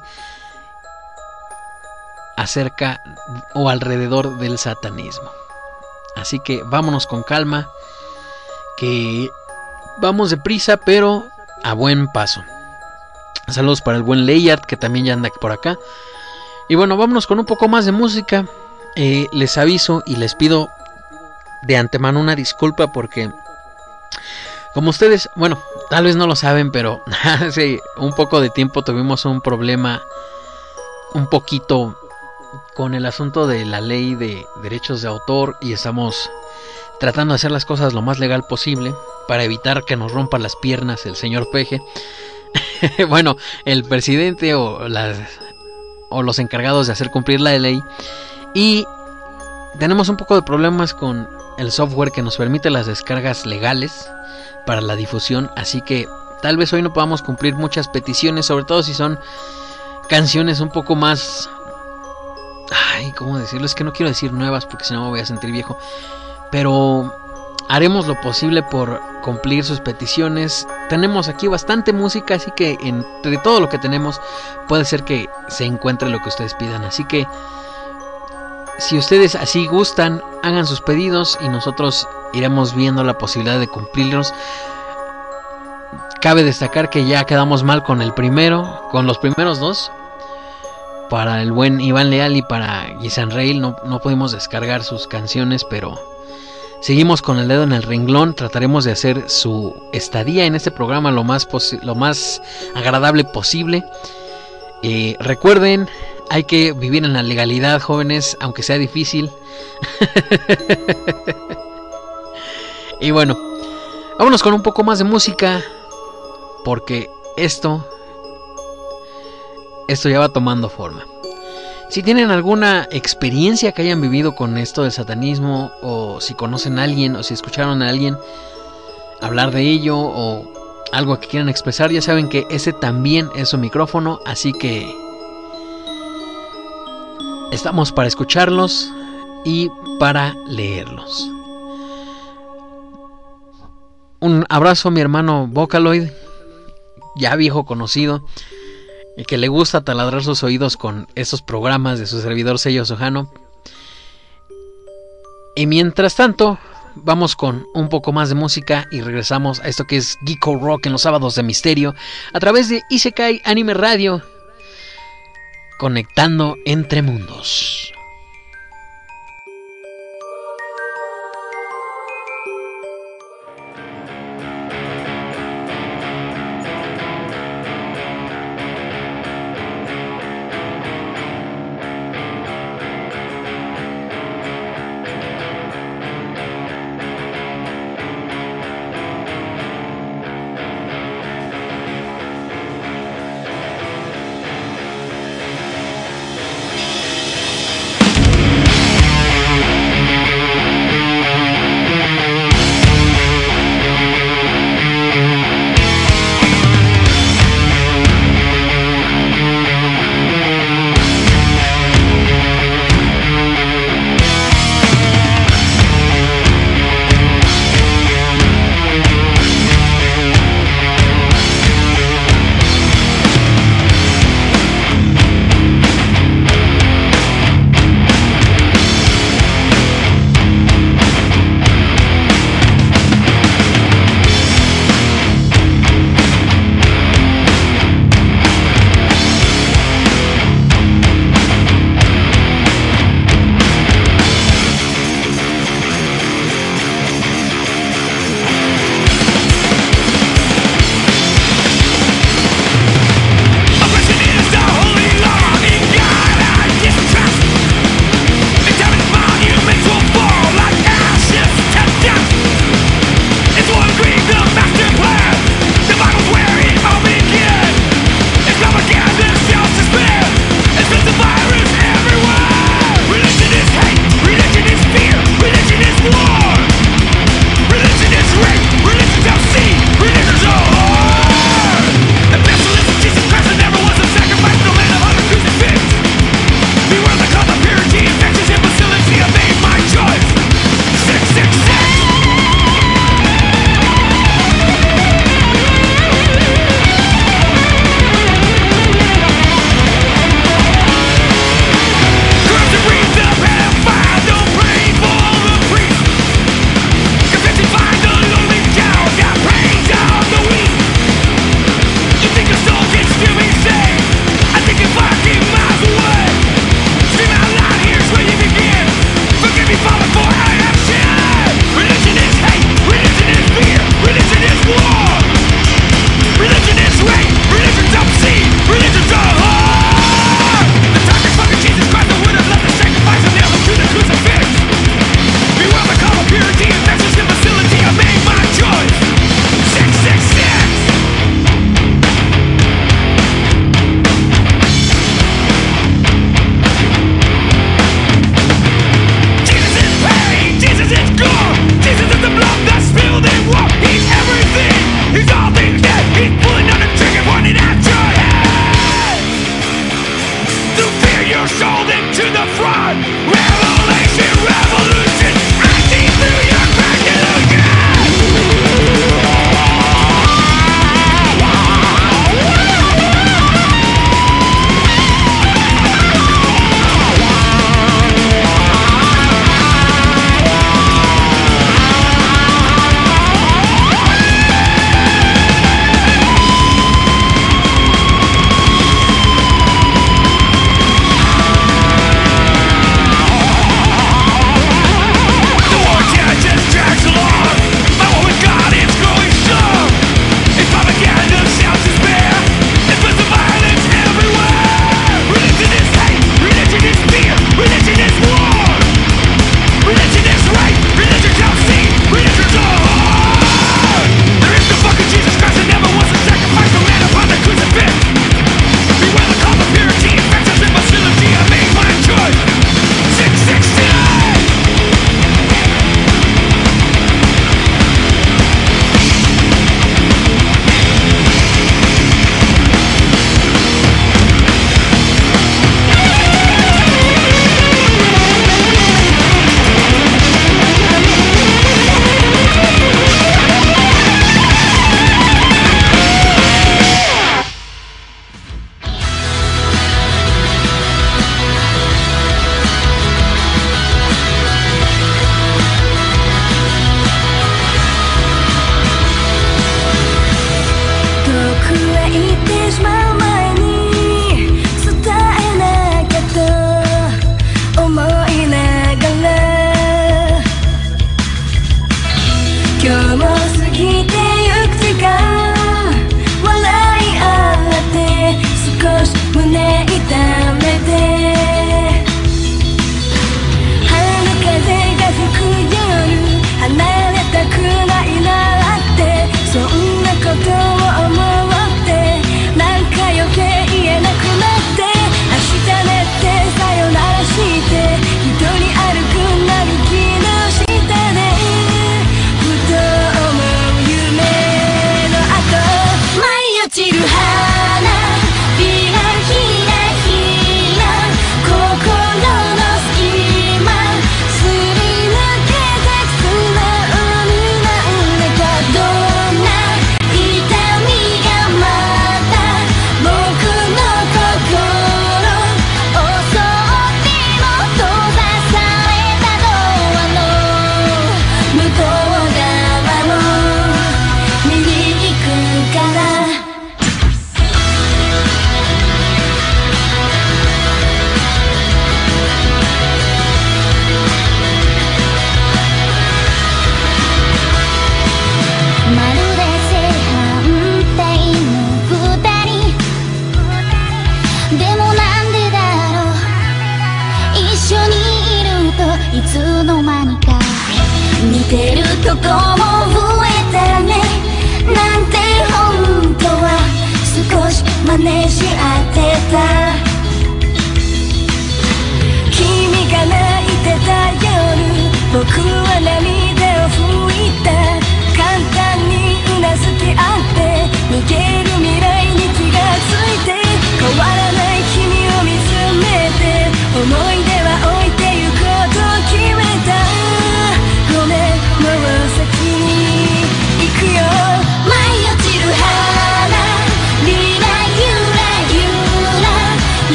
acerca o alrededor del satanismo. Así que vámonos con calma, que vamos deprisa, pero a buen paso. Saludos para el buen Layard, que también ya anda por acá. Y bueno, vámonos con un poco más de música. Eh, les aviso y les pido de antemano una disculpa porque, como ustedes, bueno, tal vez no lo saben, pero hace un poco de tiempo tuvimos un problema un poquito con el asunto de la ley de derechos de autor y estamos tratando de hacer las cosas lo más legal posible para evitar que nos rompa las piernas el señor Peje. bueno, el presidente o, las, o los encargados de hacer cumplir la ley. Y tenemos un poco de problemas con el software que nos permite las descargas legales para la difusión. Así que tal vez hoy no podamos cumplir muchas peticiones, sobre todo si son canciones un poco más Ay, ¿cómo decirlo? Es que no quiero decir nuevas porque si no me voy a sentir viejo. Pero haremos lo posible por cumplir sus peticiones. Tenemos aquí bastante música, así que entre todo lo que tenemos puede ser que se encuentre lo que ustedes pidan. Así que si ustedes así gustan, hagan sus pedidos y nosotros iremos viendo la posibilidad de cumplirlos. cabe destacar que ya quedamos mal con el primero, con los primeros dos. Para el buen Iván Leal y para Gisan Rail no, no pudimos descargar sus canciones, pero seguimos con el dedo en el renglón. Trataremos de hacer su estadía en este programa lo más, lo más agradable posible. Eh, recuerden, hay que vivir en la legalidad, jóvenes, aunque sea difícil. y bueno, vámonos con un poco más de música, porque esto, esto ya va tomando forma. Si tienen alguna experiencia que hayan vivido con esto del satanismo, o si conocen a alguien, o si escucharon a alguien hablar de ello, o algo que quieran expresar, ya saben que ese también es su micrófono, así que estamos para escucharlos y para leerlos. Un abrazo a mi hermano Vocaloid, ya viejo conocido, y que le gusta taladrar sus oídos con esos programas de su servidor sello Sojano. Y mientras tanto, vamos con un poco más de música y regresamos a esto que es Geeko Rock en los sábados de misterio a través de Isekai Anime Radio, conectando entre mundos.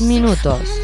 Minutos.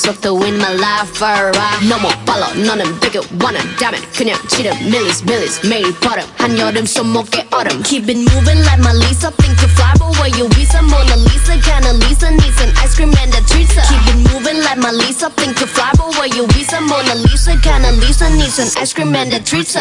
미친 듯한 속도 in my life, rah. 너무 빨라, 너는 bigger, 원한다면 그냥 지름, millies, millies, 매일 버릇. 한여름 손목에 얼음. Keep it moving like my Lisa, think you fly, but where you visa? Mona Lisa, kinda Lisa, needs an ice cream and a treat. Keep it moving like my Lisa, think you fly, but where you visa? Mona Lisa, kinda Lisa, needs an ice cream and a treat.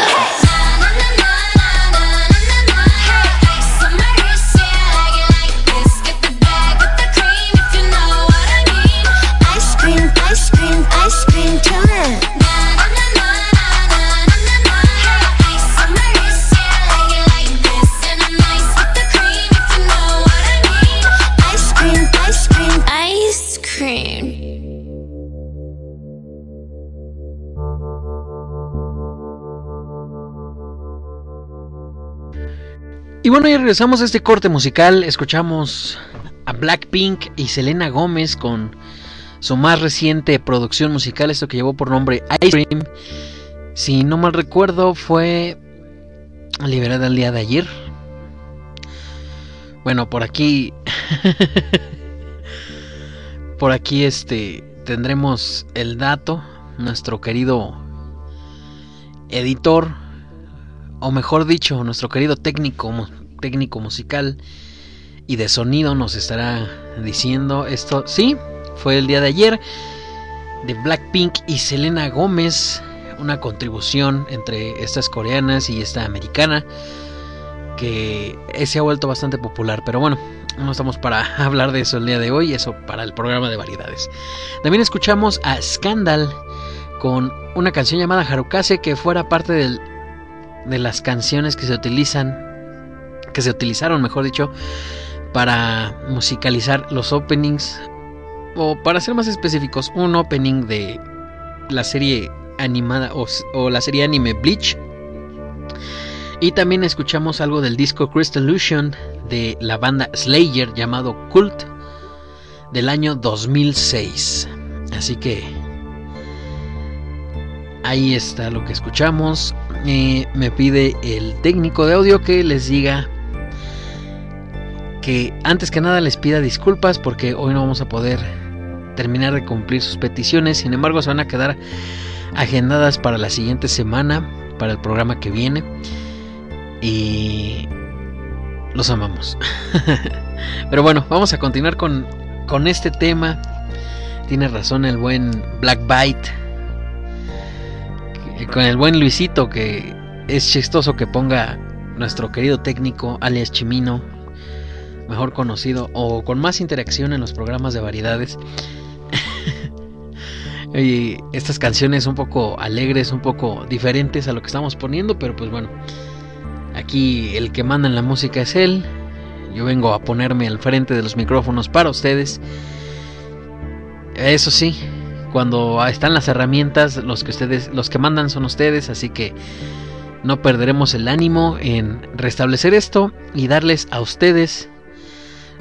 Y bueno, ya regresamos a este corte musical. Escuchamos a Blackpink y Selena Gómez con su más reciente producción musical, esto que llevó por nombre Ice Cream. Si no mal recuerdo, fue liberada el día de ayer. Bueno, por aquí. por aquí este. Tendremos el dato. Nuestro querido editor. O mejor dicho, nuestro querido técnico, técnico musical y de sonido nos estará diciendo esto. Sí, fue el día de ayer de Blackpink y Selena Gómez. Una contribución entre estas coreanas y esta americana que se ha vuelto bastante popular. Pero bueno, no estamos para hablar de eso el día de hoy, eso para el programa de variedades. También escuchamos a Scandal con una canción llamada Harukase que fuera parte del, de las canciones que se utilizan, que se utilizaron, mejor dicho, para musicalizar los openings, o para ser más específicos, un opening de la serie animada o, la serie anime Bleach. Y también escuchamos algo del disco Crystal Illusion de la banda Slayer llamado Cult del año 2006. Así que ahí está lo que escuchamos. Eh, me pide el técnico de audio que les diga que antes que nada les pida disculpas porque hoy no vamos a poder terminar de cumplir sus peticiones. Sin embargo, se van a quedar agendadas para la siguiente semana, para el programa que viene. Y los amamos. Pero bueno, vamos a continuar con, con este tema. Tiene razón el buen Black Bite. Con el buen Luisito, que es chistoso que ponga nuestro querido técnico, alias Chimino, mejor conocido, o con más interacción en los programas de variedades. y estas canciones un poco alegres, un poco diferentes a lo que estamos poniendo, pero pues bueno, aquí el que manda en la música es él. Yo vengo a ponerme al frente de los micrófonos para ustedes. Eso sí, cuando están las herramientas, los que ustedes, los que mandan son ustedes, así que no perderemos el ánimo en restablecer esto y darles a ustedes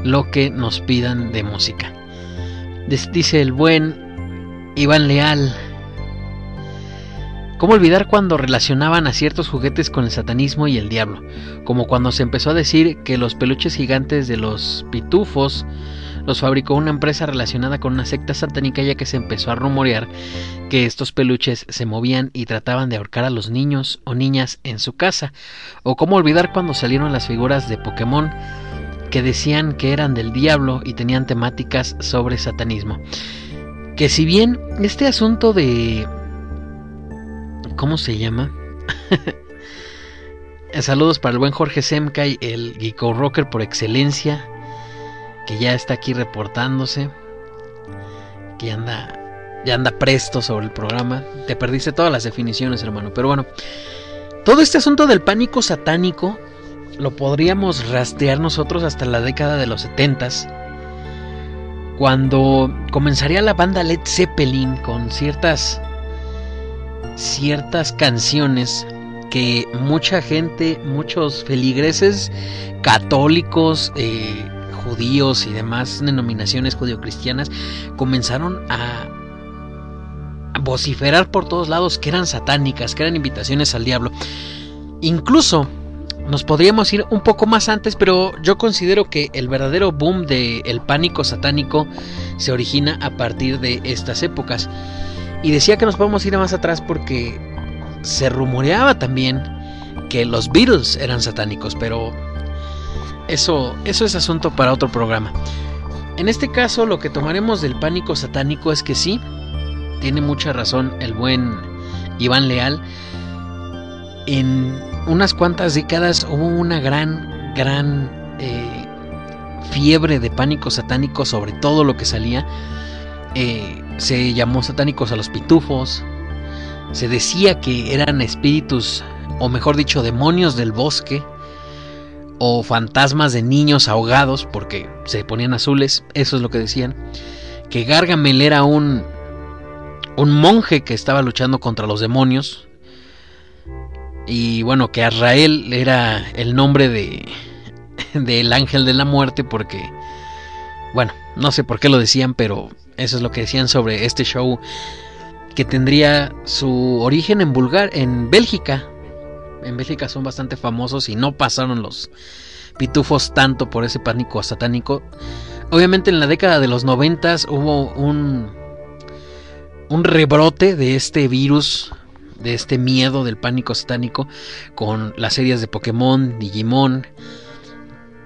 lo que nos pidan de música. Dice el buen Iván Leal. ¿Cómo olvidar cuando relacionaban a ciertos juguetes con el satanismo y el diablo? Como cuando se empezó a decir que los peluches gigantes de los pitufos los fabricó una empresa relacionada con una secta satánica ya que se empezó a rumorear que estos peluches se movían y trataban de ahorcar a los niños o niñas en su casa. O cómo olvidar cuando salieron las figuras de Pokémon que decían que eran del diablo y tenían temáticas sobre satanismo. Que si bien este asunto de... ¿Cómo se llama? Saludos para el buen Jorge Semkay, el Geeko Rocker por excelencia, que ya está aquí reportándose, que anda, ya anda presto sobre el programa. Te perdiste todas las definiciones, hermano. Pero bueno, todo este asunto del pánico satánico lo podríamos rastrear nosotros hasta la década de los 70 cuando comenzaría la banda Led Zeppelin con ciertas ciertas canciones que mucha gente, muchos feligreses católicos, eh, judíos y demás denominaciones judio-cristianas comenzaron a, a vociferar por todos lados que eran satánicas, que eran invitaciones al diablo. Incluso nos podríamos ir un poco más antes, pero yo considero que el verdadero boom del el pánico satánico se origina a partir de estas épocas. Y decía que nos podemos ir más atrás porque se rumoreaba también que los Beatles eran satánicos, pero eso, eso es asunto para otro programa. En este caso, lo que tomaremos del pánico satánico es que sí, tiene mucha razón el buen Iván Leal. En unas cuantas décadas hubo una gran, gran eh, fiebre de pánico satánico sobre todo lo que salía. Eh, se llamó satánicos a los pitufos, se decía que eran espíritus, o mejor dicho, demonios del bosque, o fantasmas de niños ahogados, porque se ponían azules, eso es lo que decían. Que Gargamel era un, un monje que estaba luchando contra los demonios. Y bueno, que Azrael era el nombre de del ángel de la muerte, porque, bueno, no sé por qué lo decían, pero eso es lo que decían sobre este show que tendría su origen en Bulgar, en Bélgica. En Bélgica son bastante famosos y no pasaron los pitufos tanto por ese pánico satánico. Obviamente en la década de los noventas hubo un un rebrote de este virus, de este miedo del pánico satánico con las series de Pokémon, Digimon,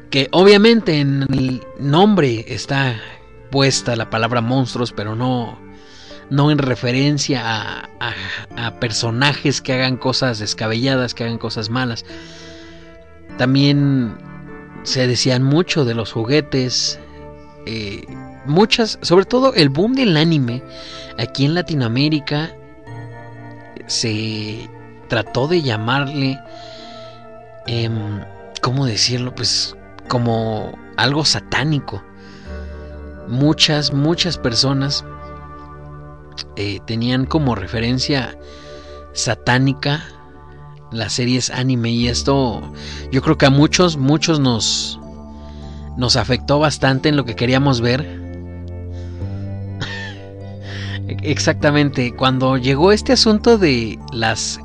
que obviamente en el nombre está puesta la palabra monstruos, pero no no en referencia a, personajes que hagan cosas descabelladas, que hagan cosas malas. También se decían mucho de los juguetes, eh, muchas, sobre todo el boom del anime aquí en Latinoamérica se trató de llamarle, em, ¿cómo decirlo? Pues como algo satánico. Muchas, muchas personas eh, tenían como referencia satánica las series anime y esto yo creo que a muchos, muchos nos, nos afectó bastante en lo que queríamos ver. Exactamente, cuando llegó este asunto de las,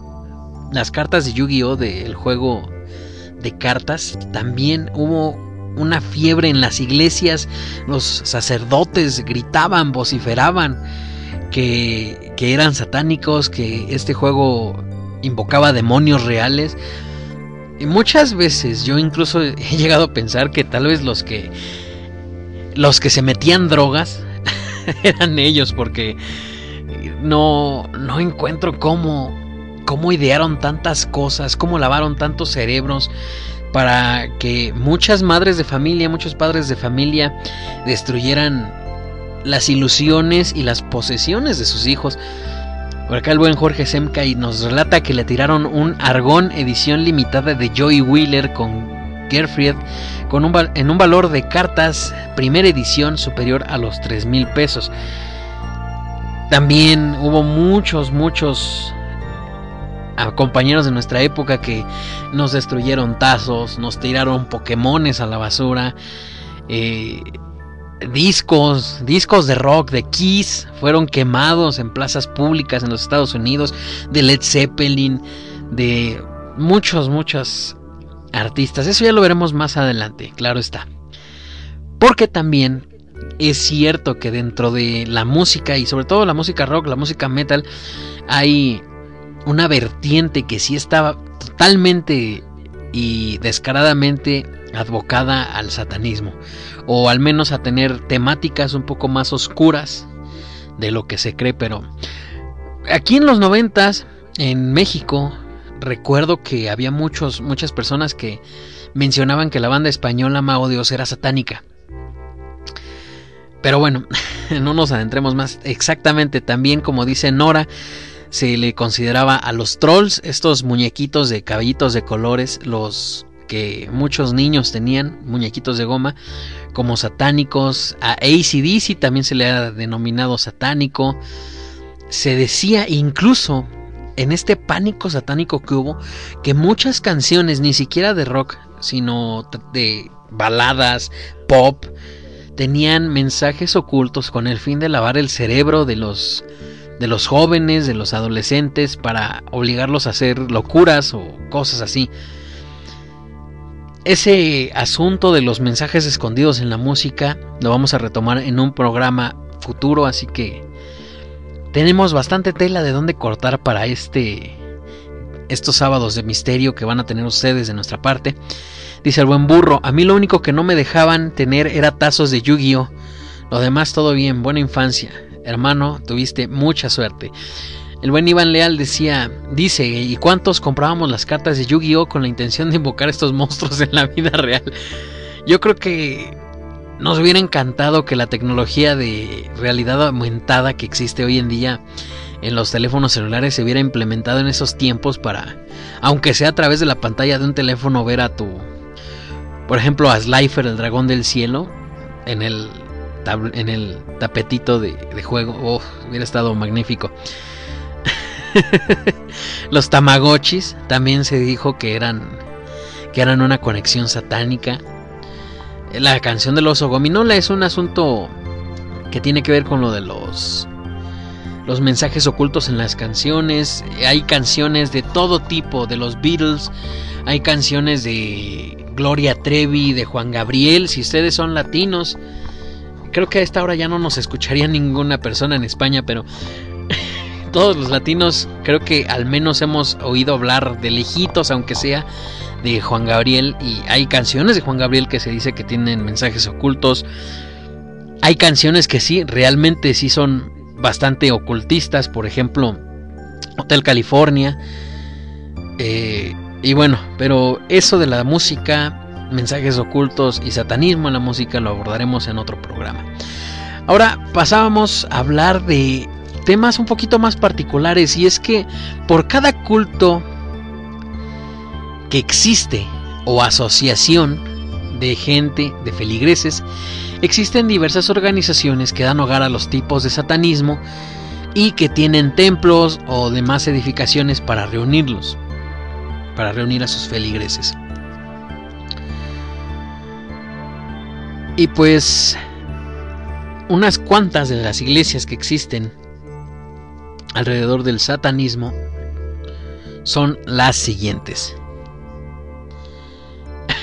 las cartas de Yu-Gi-Oh! del juego de cartas, también hubo una fiebre en las iglesias, los sacerdotes gritaban, vociferaban que, eran satánicos, que este juego invocaba demonios reales. Y muchas veces yo incluso he llegado a pensar que tal vez los que los que se metían drogas eran ellos porque no no encuentro cómo cómo idearon tantas cosas, cómo lavaron tantos cerebros para que muchas madres de familia, muchos padres de familia destruyeran las ilusiones y las posesiones de sus hijos. Por acá el buen Jorge Semkay nos relata que le tiraron un Argón edición limitada de Joey Wheeler con Gerfried con un, en un valor de cartas primera edición superior a los 3 mil pesos. También hubo muchos, muchos compañeros de nuestra época que nos destruyeron tazos, nos tiraron Pokémones a la basura. Eh, discos, discos de rock de Kiss fueron quemados en plazas públicas en los Estados Unidos, de Led Zeppelin, de muchos, muchos artistas. Eso ya lo veremos más adelante, claro está. Porque también es cierto que dentro de la música y sobre todo la música rock, la música metal, hay una vertiente que sí estaba totalmente y descaradamente advocada al satanismo o al menos a tener temáticas un poco más oscuras de lo que se cree, pero aquí en los noventas en México recuerdo que había muchos muchas personas que mencionaban que la banda española Mago Dios era satánica. Pero bueno, no nos adentremos más. Exactamente, también como dice Nora, se le consideraba a los trolls, estos muñequitos de cabellitos de colores, los que muchos niños tenían, muñequitos de goma, como satánicos. A ACDC también se le ha denominado satánico. Se decía incluso en este pánico satánico que hubo que muchas canciones, ni siquiera de rock, sino de baladas, pop, tenían mensajes ocultos con el fin de lavar el cerebro de los de los jóvenes, de los adolescentes para obligarlos a hacer locuras o cosas así. Ese asunto de los mensajes escondidos en la música lo vamos a retomar en un programa futuro, así que tenemos bastante tela de dónde cortar para este estos sábados de misterio que van a tener ustedes de nuestra parte. Dice el buen burro, a mí lo único que no me dejaban tener era tazos de Yu-Gi-Oh. Lo demás todo bien, buena infancia. Hermano, tuviste mucha suerte. El buen Iván Leal decía, dice, ¿y cuántos comprábamos las cartas de Yu-Gi-Oh con la intención de invocar estos monstruos en la vida real? Yo creo que nos hubiera encantado que la tecnología de realidad aumentada que existe hoy en día en los teléfonos celulares se hubiera implementado en esos tiempos para, aunque sea a través de la pantalla de un teléfono, ver a tu, por ejemplo, a Slifer, el dragón del cielo, en el, en el tapetito de, juego. Oh, hubiera estado magnífico. los Tamagotchis también se dijo que eran, que eran una conexión satánica. La canción del oso gominola es un asunto que tiene que ver con lo de los los mensajes ocultos en las canciones. Hay canciones de todo tipo, de los Beatles, hay canciones de Gloria Trevi, de Juan Gabriel. Si ustedes son latinos, creo que a esta hora ya no nos escucharía ninguna persona en España, pero todos los latinos creo que al menos hemos oído hablar de lejitos, aunque sea de Juan Gabriel. Y hay canciones de Juan Gabriel que se dice que tienen mensajes ocultos. Hay canciones que sí, realmente sí son bastante ocultistas, por ejemplo, Hotel California. Eh, y bueno, pero eso de la música, mensajes ocultos y satanismo en la música lo abordaremos en otro programa. Ahora pasábamos a hablar de temas un poquito más particulares y es que por cada culto que existe o asociación de gente, de feligreses, Existen diversas organizaciones que dan hogar a los tipos de satanismo y que tienen templos o demás edificaciones para reunirlos, para reunir a sus feligreses. Y pues unas cuantas de las iglesias que existen alrededor del satanismo son las siguientes.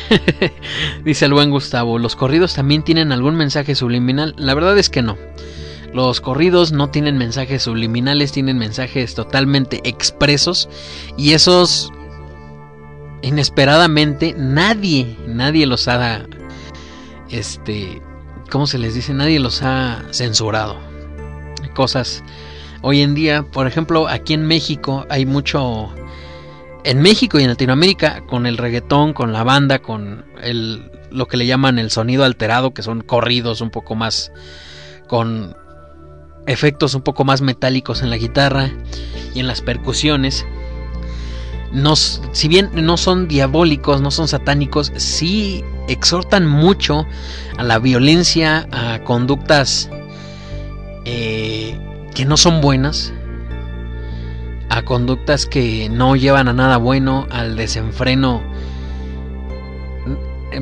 Dice el buen Gustavo, ¿los corridos también tienen algún mensaje subliminal? La verdad es que no. Los corridos no tienen mensajes subliminales, tienen mensajes totalmente expresos y esos inesperadamente nadie, nadie los ha este, ¿cómo se les dice? Nadie los ha censurado. Cosas hoy en día, por ejemplo, aquí en México hay mucho en México y en Latinoamérica, con el reggaetón, con la banda, con el, lo que le llaman el sonido alterado, que son corridos un poco más con efectos un poco más metálicos en la guitarra y en las percusiones. Si bien no son diabólicos, no son satánicos, sí exhortan mucho a la violencia, a conductas eh, que no son buenas, a conductas que no llevan a nada bueno, al desenfreno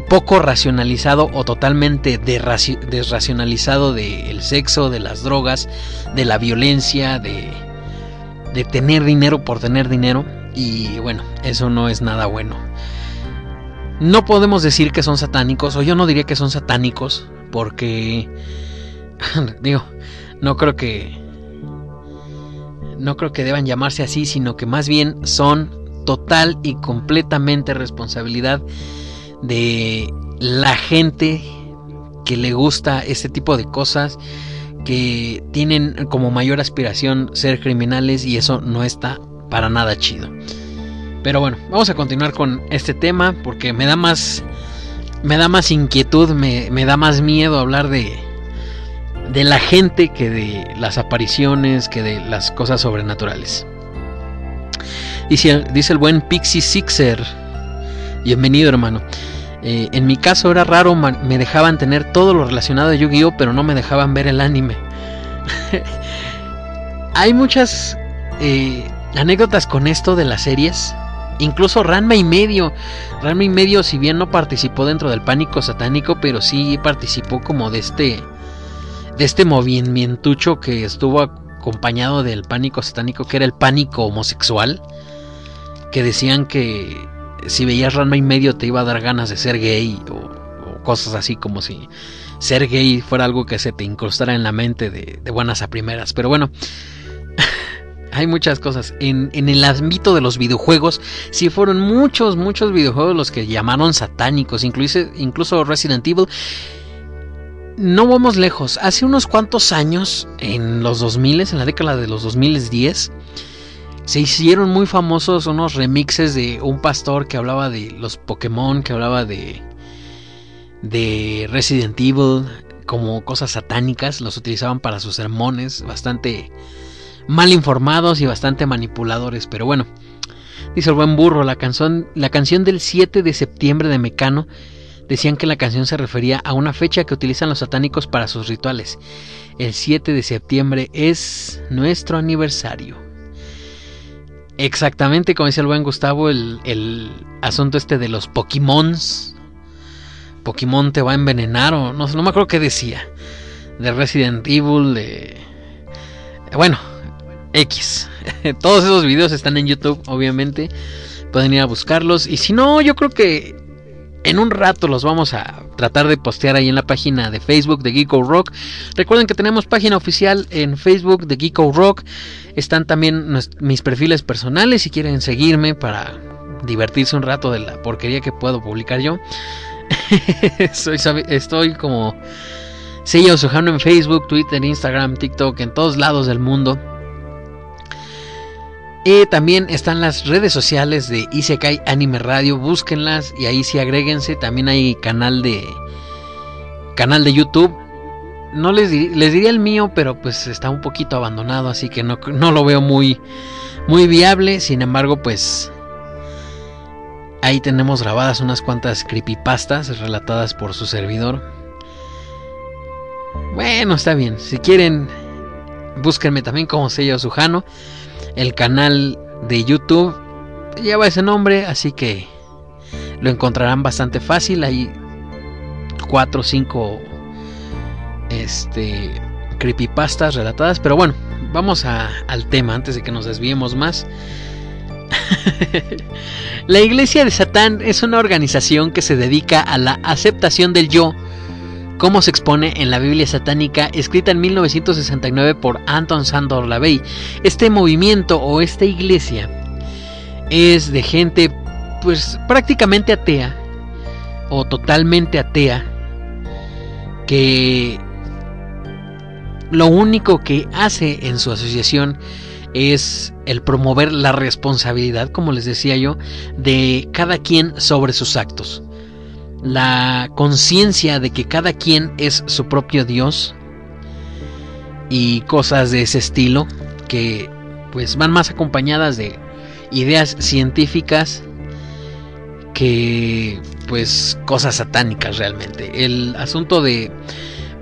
poco racionalizado o totalmente desracionalizado del sexo, de las drogas, de la violencia, de, de tener dinero por tener dinero. Y bueno, eso no es nada bueno. No podemos decir que son satánicos, o yo no diría que son satánicos, porque digo, no creo que no creo que deban llamarse así, sino que más bien son total y completamente responsabilidad de la gente que le gusta este tipo de cosas, que tienen como mayor aspiración ser criminales y eso no está para nada chido. Pero bueno, vamos a continuar con este tema porque me da más me da más inquietud, me, me da más miedo hablar de de la gente que de las apariciones, que de las cosas sobrenaturales. Dice, dice el buen Pixie Sixer. Bienvenido, hermano. Eh, en mi caso era raro, me dejaban tener todo lo relacionado a Yu-Gi-Oh, pero no me dejaban ver el anime. Hay muchas eh, anécdotas con esto de las series. Incluso Ranma y medio. Ranma y medio, si bien no participó dentro del pánico satánico, pero sí participó como de este. De este movimientucho que estuvo acompañado del pánico satánico, que era el pánico homosexual. Que decían que si veías Ranma y medio te iba a dar ganas de ser gay o, cosas así como si ser gay fuera algo que se te incrustara en la mente de, buenas a primeras. Pero bueno, hay muchas cosas. En, el ámbito de los videojuegos, sí fueron muchos, muchos videojuegos los que llamaron satánicos, incluso, incluso Resident Evil. No vamos lejos. Hace unos cuantos años, en los 2000, en la década de los 2010, se hicieron muy famosos unos remixes de un pastor que hablaba de los Pokémon, que hablaba de de Resident Evil como cosas satánicas, los utilizaban para sus sermones, bastante mal informados y bastante manipuladores, pero bueno. Dice el buen burro, la canción, la canción del 7 de septiembre de Mecano decían que la canción se refería a una fecha que utilizan los satánicos para sus rituales. El 7 de septiembre es nuestro aniversario. Exactamente como dice el buen Gustavo, el, el asunto este de los Pokémons. Pokémon te va a envenenar o no, no me acuerdo qué decía. De Resident Evil, de... Bueno, X. Todos esos videos están en YouTube, obviamente. Pueden ir a buscarlos. Y si no, yo creo que en un rato los vamos a tratar de postear ahí en la página de Facebook de Geeko Rock. Recuerden que tenemos página oficial en Facebook de Geeko Rock. Están también mis perfiles personales si quieren seguirme para divertirse un rato de la porquería que puedo publicar yo. estoy como Sello Sujano en Facebook, Twitter, Instagram, TikTok, en todos lados del mundo. Y también están las redes sociales de Isekai Anime Radio, búsquenlas y ahí sí agréguense. También hay canal de canal de YouTube. No les, les diría el mío, pero pues está un poquito abandonado, así que no, no lo veo muy, muy viable. Sin embargo, pues ahí tenemos grabadas unas cuantas creepypastas relatadas por su servidor. Bueno, está bien. Si quieren, búsquenme también como sello Sujano. El canal de YouTube lleva ese nombre, así que lo encontrarán bastante fácil. Hay 4 o 5 este, creepypastas relatadas. Pero bueno, vamos al tema antes de que nos desviemos más. la Iglesia de Satán es una organización que se dedica a la aceptación del yo como se expone en la Biblia satánica escrita en 1969 por Anton Sandor Lavey. Este movimiento o esta iglesia es de gente pues prácticamente atea o totalmente atea que lo único que hace en su asociación es el promover la responsabilidad, como les decía yo, de cada quien sobre sus actos la conciencia de que cada quien es su propio Dios y cosas de ese estilo que pues van más acompañadas de ideas científicas que pues cosas satánicas realmente. El asunto de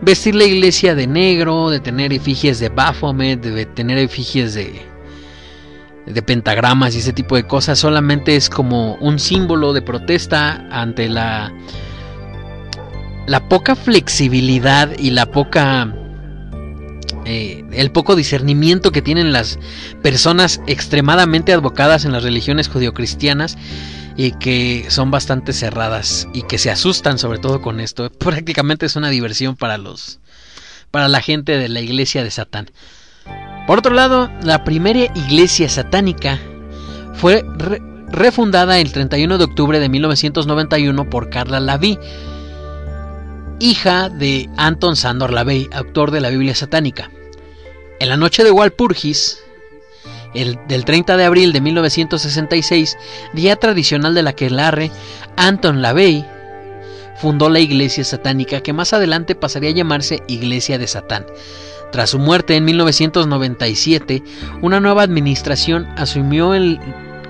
vestir la iglesia de negro, de tener efigies de Baphomet, de tener efigies de de pentagramas y ese tipo de cosas solamente es como un símbolo de protesta ante la la poca flexibilidad y la poca eh, el poco discernimiento que tienen las personas extremadamente advocadas en las religiones judio-cristianas y que son bastante cerradas y que se asustan sobre todo con esto. Prácticamente es una diversión para los para la gente de la iglesia de Satán. Por otro lado, la primera iglesia satánica fue re- refundada el 31 de octubre de 1991 por Carla Lavie, hija de Anton Sandor Lavey, autor de la Biblia satánica. En la noche de Walpurgis, el, del 30 de abril de 1966, día tradicional de la que Larre, Anton Lavey fundó la iglesia satánica que más adelante pasaría a llamarse Iglesia de Satán. Tras su muerte en 1997, una nueva administración asumió el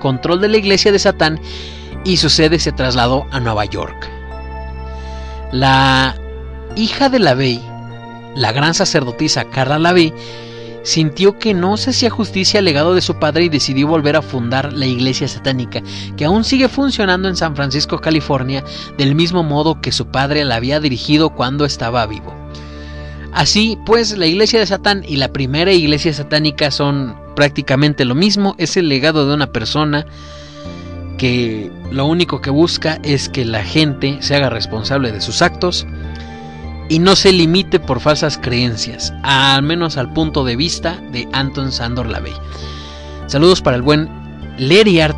control de la iglesia de Satán y su sede se trasladó a Nueva York. La hija de Lavey, la gran sacerdotisa Carla Lavey, sintió que no se hacía justicia al legado de su padre y decidió volver a fundar la iglesia satánica, que aún sigue funcionando en San Francisco, California, del mismo modo que su padre la había dirigido cuando estaba vivo. Así pues, la iglesia de Satán y la primera iglesia satánica son prácticamente lo mismo, es el legado de una persona que lo único que busca es que la gente se haga responsable de sus actos y no se limite por falsas creencias, al menos al punto de vista de Anton Sandor Lavey. Saludos para el buen Leriart,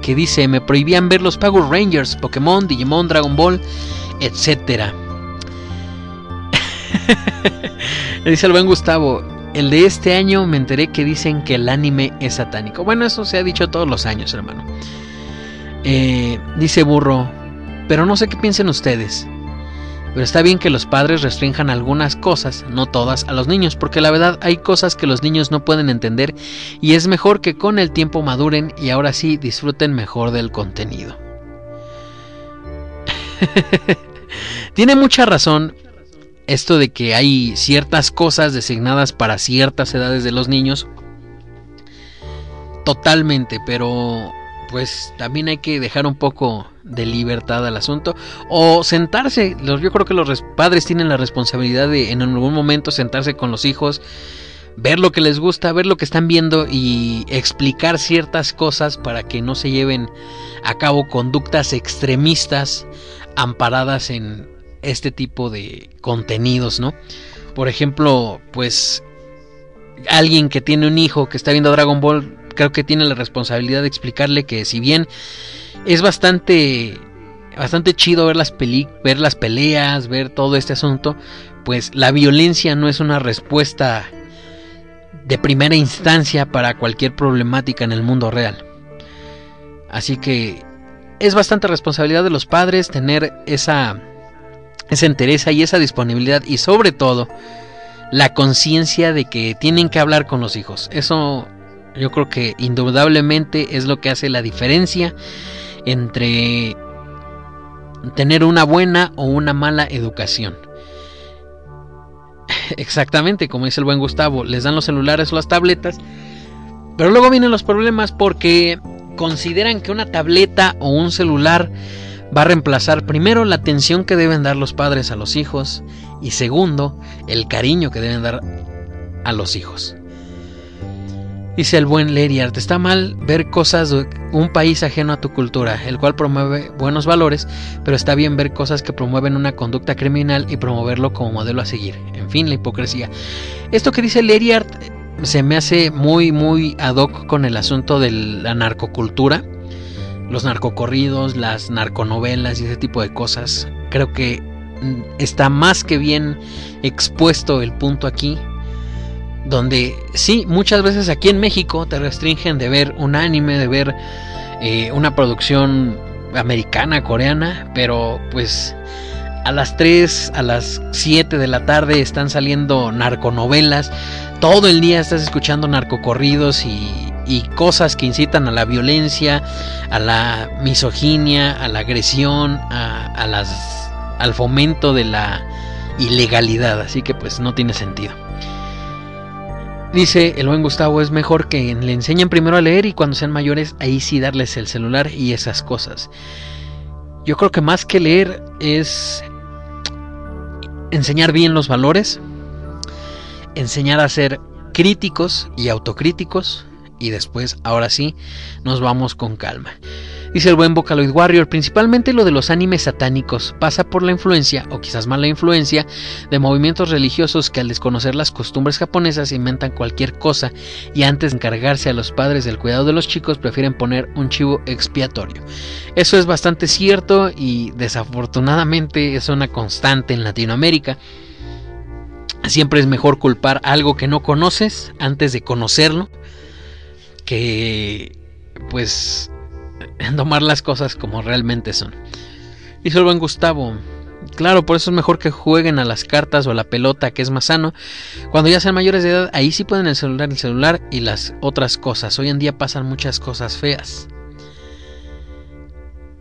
que dice, me prohibían ver los Power Rangers, Pokémon, Digimon, Dragon Ball, etc. Dice el buen Gustavo, el de este año me enteré que dicen que el anime es satánico. Bueno, eso se ha dicho todos los años, hermano. Eh, dice Burro, pero no sé qué piensen ustedes. Pero está bien que los padres restrinjan algunas cosas, no todas, a los niños, porque la verdad hay cosas que los niños no pueden entender y es mejor que con el tiempo maduren y ahora sí disfruten mejor del contenido. Tiene mucha razón esto de que hay ciertas cosas designadas para ciertas edades de los niños. Totalmente, pero pues también hay que dejar un poco de libertad al asunto o sentarse. Yo creo que los res- padres tienen la responsabilidad de en algún momento sentarse con los hijos, ver lo que les gusta, ver lo que están viendo y explicar ciertas cosas para que no se lleven a cabo conductas extremistas amparadas en este tipo de contenidos, ¿no? Por ejemplo, pues alguien que tiene un hijo que está viendo Dragon Ball, creo que tiene la responsabilidad de explicarle que si bien es bastante bastante chido ver las peli ver las peleas, ver todo este asunto, pues la violencia no es una respuesta de primera instancia para cualquier problemática en el mundo real. Así que es bastante responsabilidad de los padres tener esa esa entereza y esa disponibilidad y sobre todo la conciencia de que tienen que hablar con los hijos. Eso yo creo que indudablemente es lo que hace la diferencia entre tener una buena o una mala educación. Exactamente, como dice el buen Gustavo, les dan los celulares o las tabletas, pero luego vienen los problemas porque consideran que una tableta o un celular va a reemplazar primero la atención que deben dar los padres a los hijos y segundo el cariño que deben dar a los hijos. Dice el buen Leriart, está mal ver cosas de un país ajeno a tu cultura, el cual promueve buenos valores, pero está bien ver cosas que promueven una conducta criminal y promoverlo como modelo a seguir. En fin, la hipocresía. Esto que dice Leriart se me hace muy, muy ad hoc con el asunto de la narcocultura, los narcocorridos, las narconovelas y ese tipo de cosas. Creo que está más que bien expuesto el punto aquí donde sí, muchas veces aquí en México te restringen de ver un anime, de ver eh, una producción americana, coreana, pero pues a las 3, a las 7 de la tarde están saliendo narconovelas, todo el día estás escuchando narcocorridos y, y cosas que incitan a la violencia, a la misoginia, a la agresión, a, las, al fomento de la ilegalidad, así que pues no tiene sentido. Dice el buen Gustavo, es mejor que le enseñen primero a leer y cuando sean mayores ahí sí darles el celular y esas cosas. Yo creo que más que leer es enseñar bien los valores, enseñar a ser críticos y autocríticos y después, ahora sí, nos vamos con calma. Dice el buen Vocaloid Warrior, principalmente lo de los animes satánicos pasa por la influencia, o quizás mala influencia, de movimientos religiosos que al desconocer las costumbres japonesas inventan cualquier cosa y antes de encargarse a los padres del cuidado de los chicos prefieren poner un chivo expiatorio. Eso es bastante cierto y desafortunadamente es una constante en Latinoamérica. Siempre es mejor culpar algo que no conoces antes de conocerlo que pues tomar las cosas como realmente son. Dice el buen Gustavo. Claro, por eso es mejor que jueguen a las cartas o a la pelota, que es más sano. Cuando ya sean mayores de edad, ahí sí pueden el celular, el celular y las otras cosas. Hoy en día pasan muchas cosas feas.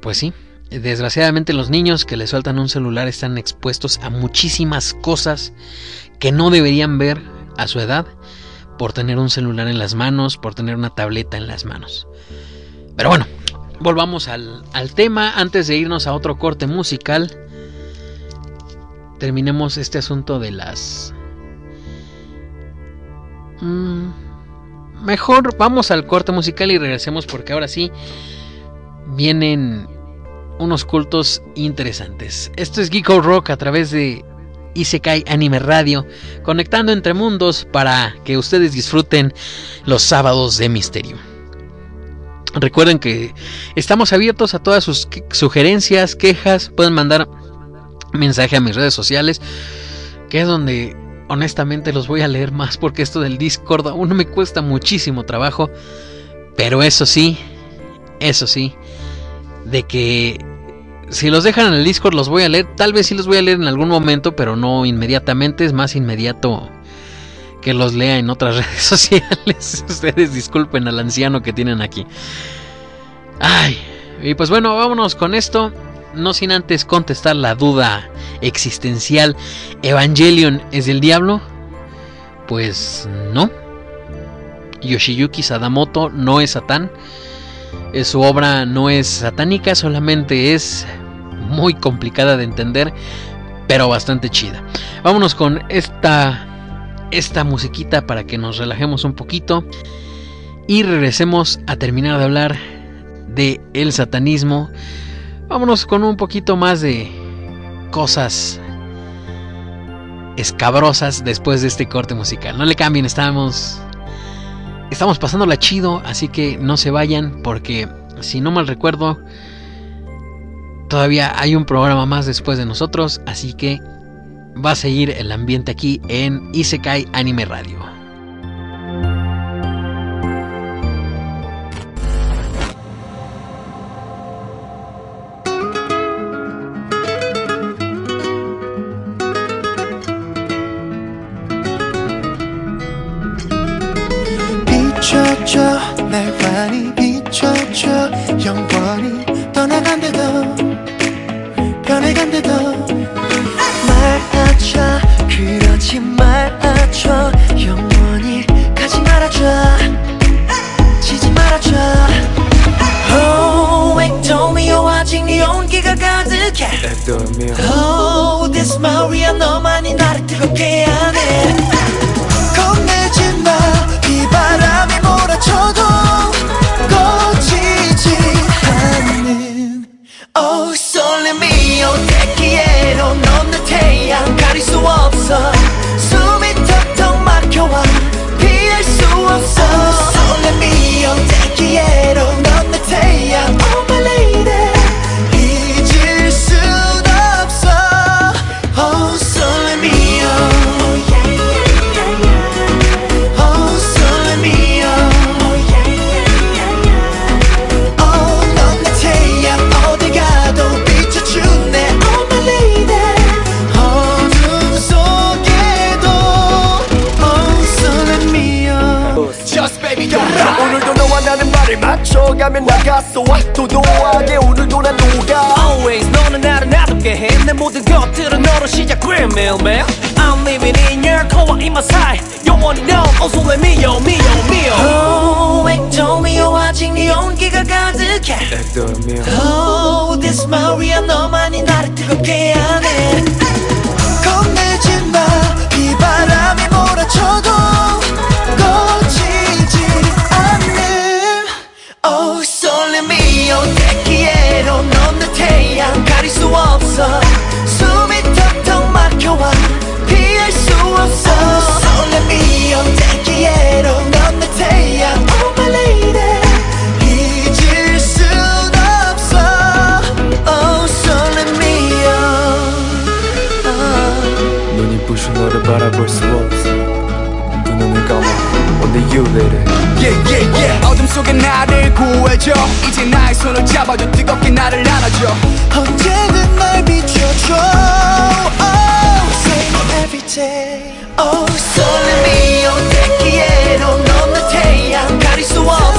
Pues sí, desgraciadamente los niños que le sueltan un celular están expuestos a muchísimas cosas que no deberían ver a su edad por tener un celular en las manos, por tener una tableta en las manos. Pero bueno, volvamos al, tema antes de irnos a otro corte musical. Terminemos este asunto de las... Mm, mejor vamos al corte musical y regresemos porque ahora sí vienen unos cultos interesantes. Esto es Geeko Rock a través de Isekai Anime Radio, conectando entre mundos para que ustedes disfruten los sábados de misterio. Recuerden que estamos abiertos a todas sus sugerencias, quejas, pueden mandar mensaje a mis redes sociales, que es donde honestamente los voy a leer más porque esto del Discord aún me cuesta muchísimo trabajo, pero eso sí, eso sí, de que si los dejan en el Discord los voy a leer, tal vez sí los voy a leer en algún momento, pero no inmediatamente, es más inmediato que los lea en otras redes sociales. Ustedes disculpen al anciano que tienen aquí. Ay, y pues bueno, vámonos con esto. No sin antes contestar la duda existencial. ¿Evangelion es del diablo? Pues no. Yoshiyuki Sadamoto no es Satán. Eh, su obra no es satánica, solamente es muy complicada de entender, pero bastante chida. Vámonos con esta esta musiquita para que nos relajemos un poquito y regresemos a terminar de hablar de el satanismo. Vámonos con un poquito más de cosas escabrosas después de este corte musical. No le cambien, estamos estamos pasándola chido, así que no se vayan porque si no mal recuerdo todavía hay un programa más después de nosotros, así que va a seguir el ambiente aquí en Isekai Anime Radio. 비춰줘 날 많이 비춰줘 영원히 떠나간대도 변해간대도 말아줘 그러지 말아줘. 영원히 가지 말아줘. 지지 말아줘. Oh 앵동이여 아직 네 온기가 가득해. Oh this Maria 너만이 나를 뜨겁게 하 맞춰가면 나갔어 도도하게 오늘도 난 누가? Always 너는 나를 놔두게 해내 모든 것들은 너로 시작. 매일매일 I'm living in your core in my side 영원히 넌 also let me yo me yo me yo Oh 앵동이여 아직 네 온기가 가득해? Oh this Maria 너만이 나를 뜨겁게 하네 You later. Yeah yeah yeah. 어둠 속에 나를 구해줘. 이제 나의 손을 잡아줘. 뜨겁게 나를 안아줘. 언제든 날 비춰줘. Oh Say me every day. Oh so let me 온 태기에로 넘는 태양. 가릴 수 없어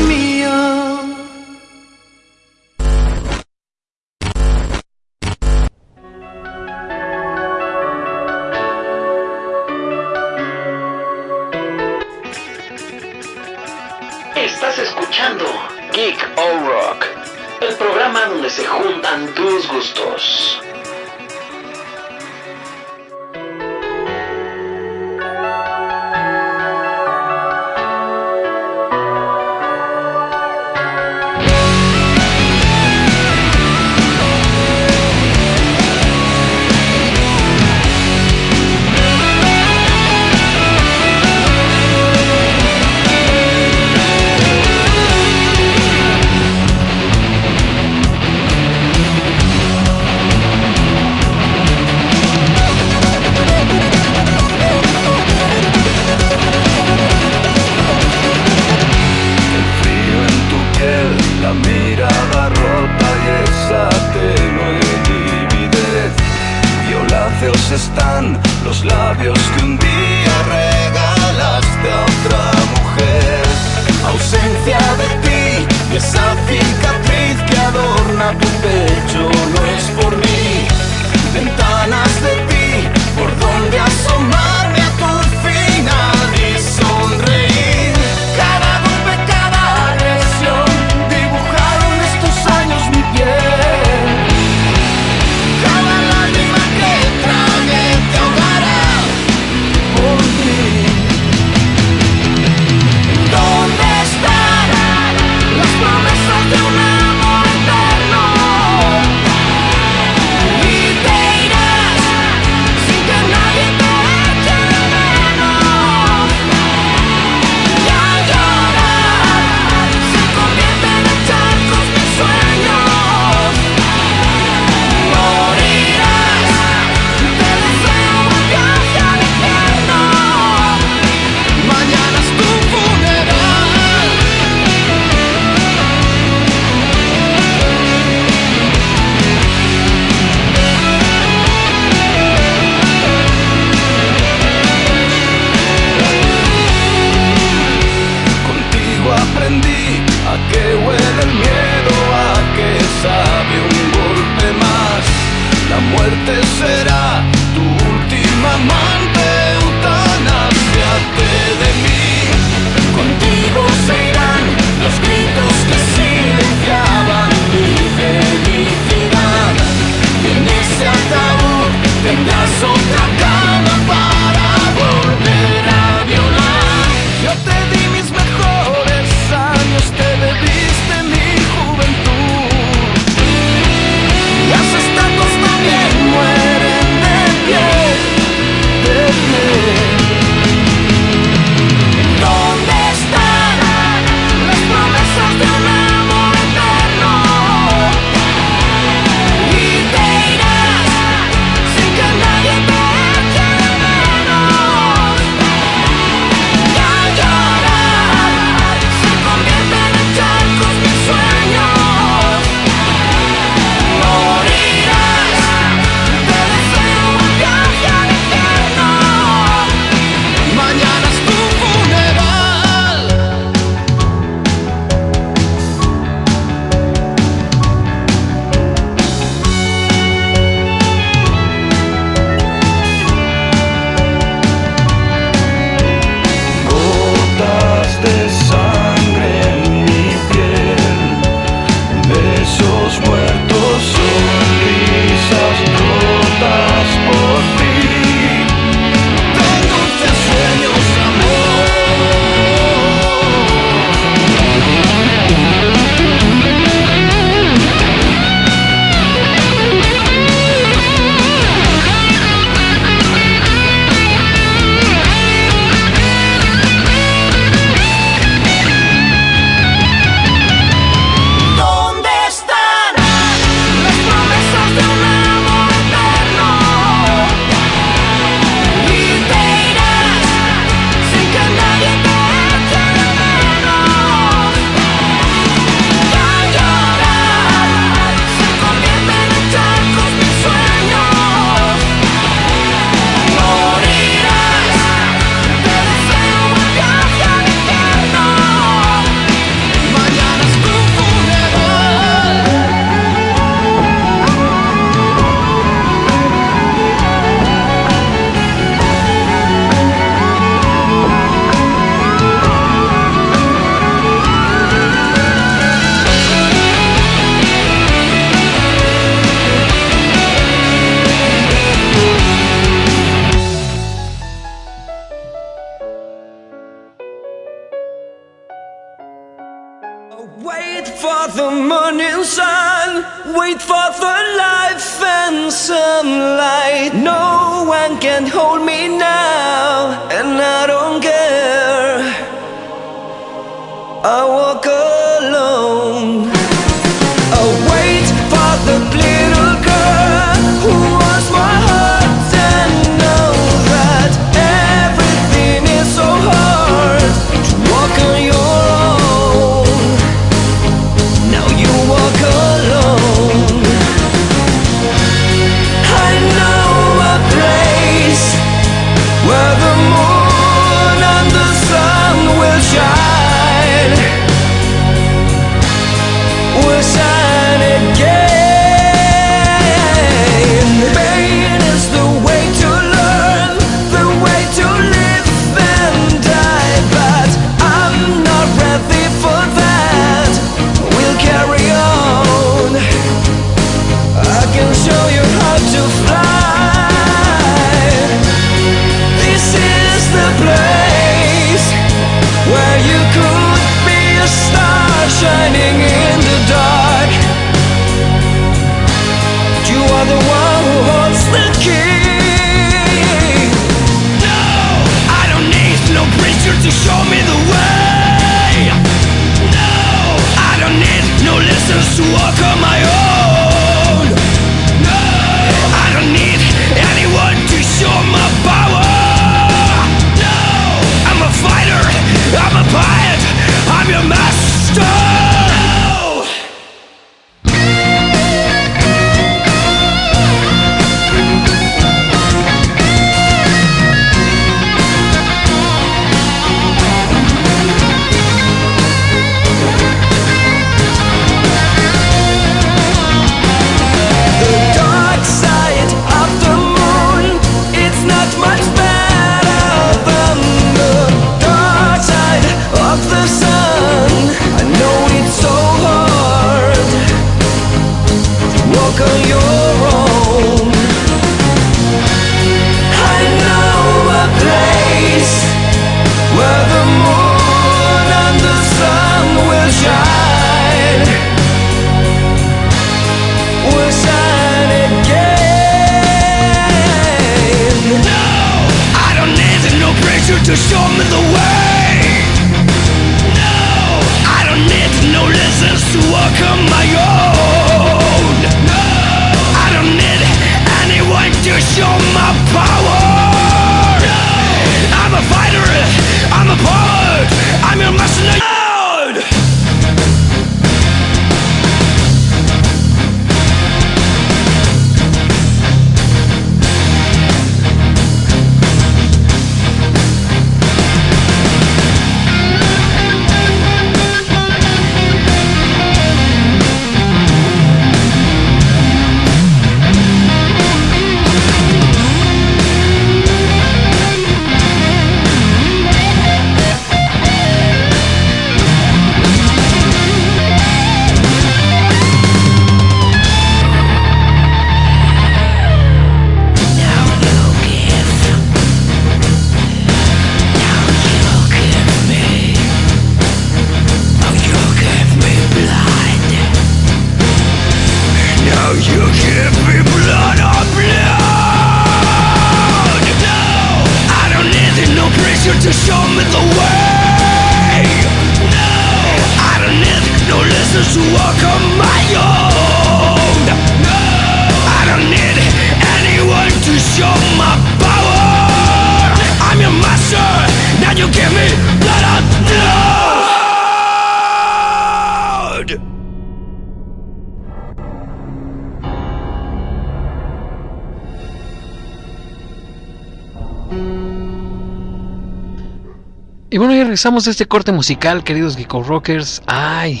regresamos este corte musical, queridos Geeko Rockers. ¡Ay!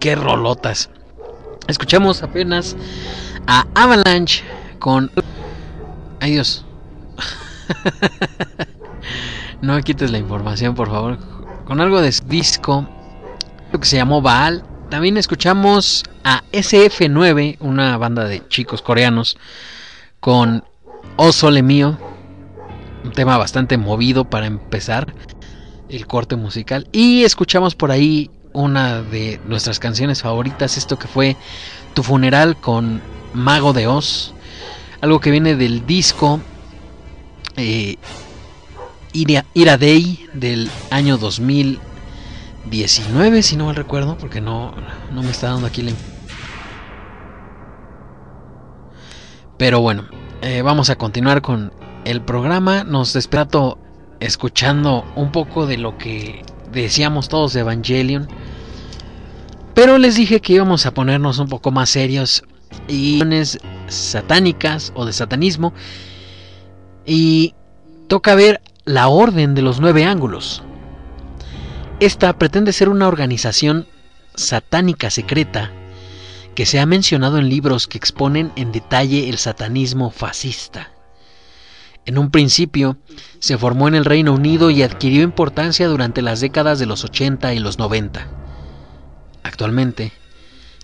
¡Qué rolotas! Escuchamos apenas a Avalanche con. ¡Ay Dios! no me quites la información, por favor. Con algo de disco, lo que se llamó Baal. También escuchamos a SF9, una banda de chicos coreanos, con Oh Sole Mío. Un tema bastante movido para empezar el corte musical. Y escuchamos por ahí una de nuestras canciones favoritas, esto que fue Tu funeral con Mago de Oz, algo que viene del disco eh, Ira, Day del año 2019, si no mal recuerdo, porque no, no me está dando aquí la... Pero bueno, eh, vamos a continuar con el programa. Nos despertó escuchando un poco de lo que decíamos todos de Evangelion. Pero les dije que íbamos a ponernos un poco más serios y satánicas o de satanismo. Y toca ver la Orden de los Nueve Ángulos. Esta pretende ser una organización satánica secreta que se ha mencionado en libros que exponen en detalle el satanismo fascista. En un principio, se formó en el Reino Unido y adquirió importancia durante las décadas de los 80 y los 90. Actualmente,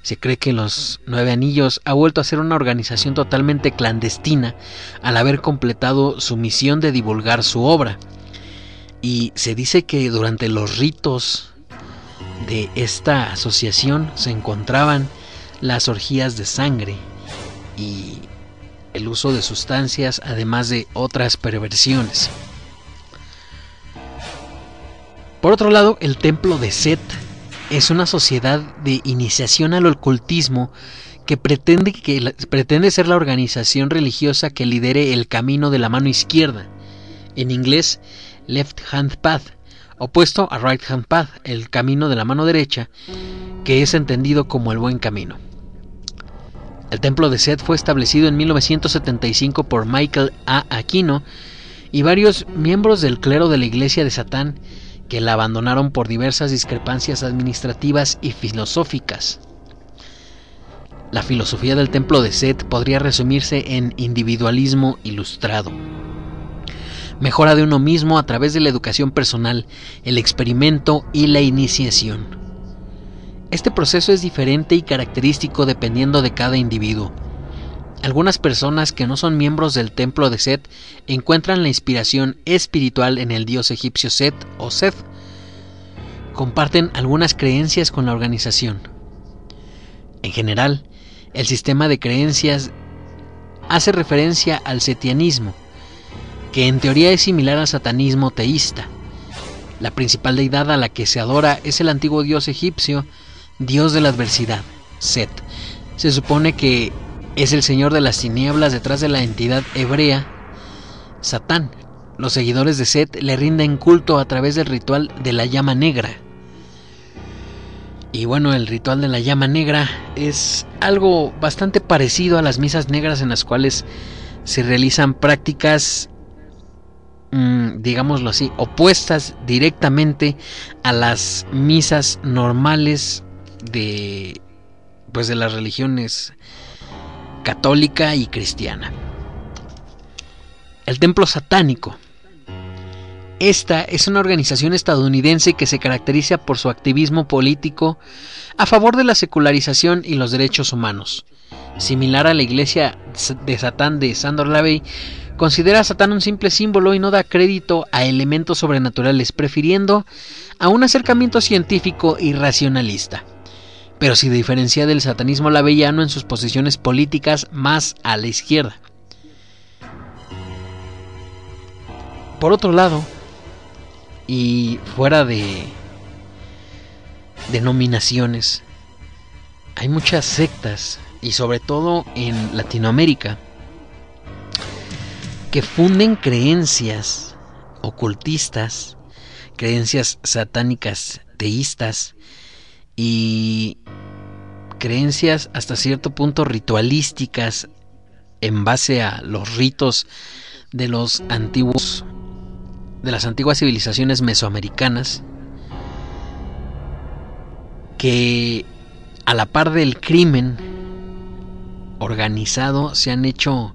se cree que los Nueve Anillos ha vuelto a ser una organización totalmente clandestina al haber completado su misión de divulgar su obra. Y se dice que durante los ritos de esta asociación se encontraban las orgías de sangre y el uso de sustancias, además de otras perversiones. Por otro lado, el templo de Set es una sociedad de iniciación al ocultismo que pretende, que pretende ser la organización religiosa que lidere el camino de la mano izquierda, en inglés Left Hand Path, opuesto a Right Hand Path, el camino de la mano derecha, que es entendido como el buen camino. El templo de Set fue establecido en 1975 por Michael A. Aquino y varios miembros del clero de la Iglesia de Satán que la abandonaron por diversas discrepancias administrativas y filosóficas. La filosofía del templo de Set podría resumirse en individualismo ilustrado. Mejora de uno mismo a través de la educación personal, el experimento y la iniciación. Este proceso es diferente y característico dependiendo de cada individuo. Algunas personas que no son miembros del templo de Set encuentran la inspiración espiritual en el dios egipcio Set o Seth. Comparten algunas creencias con la organización. En general, el sistema de creencias hace referencia al setianismo, que en teoría es similar al satanismo teísta. La principal deidad a la que se adora es el antiguo dios egipcio, dios de la adversidad, Set. Se supone que es el señor de las tinieblas detrás de la entidad hebrea, Satán. Los seguidores de Set le rinden culto a través del ritual de la llama negra. Y bueno, el ritual de la llama negra es algo bastante parecido a las misas negras en las cuales se realizan prácticas, mm, digámoslo así, opuestas directamente a las misas normales de pues de las religiones católica y cristiana. El templo satánico. Esta es una organización estadounidense que se caracteriza por su activismo político a favor de la secularización y los derechos humanos. Similar a la iglesia de Satán de Sandor Lavey, considera a Satán un simple símbolo y no da crédito a elementos sobrenaturales, prefiriendo a un acercamiento científico y racionalista pero se diferencia del satanismo lavellano en sus posiciones políticas más a la izquierda. Por otro lado, y fuera de denominaciones, hay muchas sectas, y sobre todo en Latinoamérica, que funden creencias ocultistas, creencias satánicas teístas, y creencias hasta cierto punto ritualísticas en base a los ritos de los antiguos de las antiguas civilizaciones mesoamericanas que a la par del crimen organizado se han hecho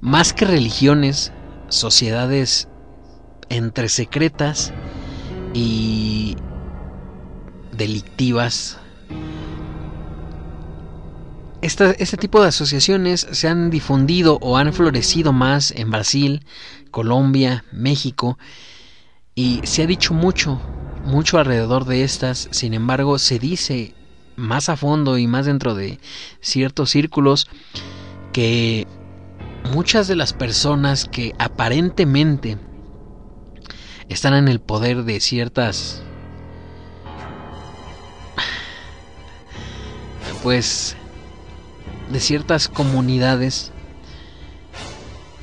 más que religiones, sociedades entre secretas y delictivas. Este tipo de asociaciones se han difundido o han florecido más en Brasil, Colombia, México y se ha dicho mucho, mucho alrededor de estas, sin embargo se dice más a fondo y más dentro de ciertos círculos que muchas de las personas que aparentemente están en el poder de ciertas pues de ciertas comunidades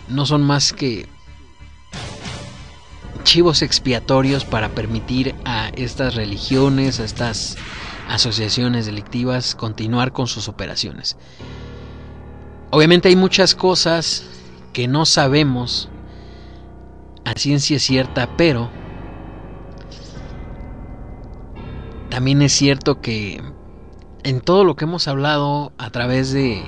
no son más que chivos expiatorios para permitir a estas religiones, a estas asociaciones delictivas continuar con sus operaciones. Obviamente hay muchas cosas que no sabemos a ciencia cierta, pero también es cierto que en todo lo que hemos hablado a través de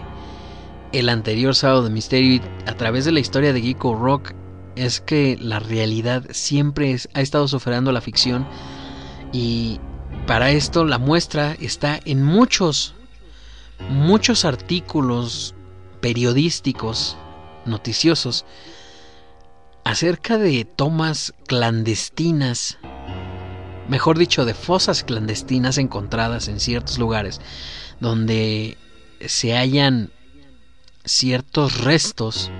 el anterior sábado de misterio y a través de la historia de Geeko Rock es que la realidad siempre ha estado sufriendo la ficción y para esto la muestra está en muchos muchos artículos periodísticos noticiosos acerca de tomas clandestinas mejor dicho de fosas clandestinas encontradas en ciertos lugares donde se hallan ciertos restos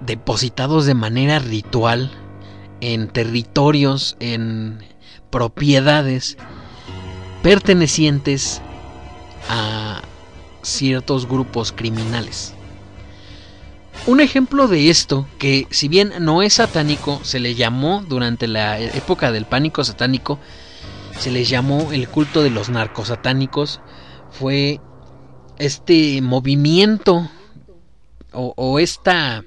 depositados de manera ritual en territorios, en propiedades pertenecientes a ciertos grupos criminales. Un ejemplo de esto, que si bien no es satánico, se le llamó durante la época del pánico satánico, se les llamó el culto de los narcosatánicos, fue este movimiento o, o esta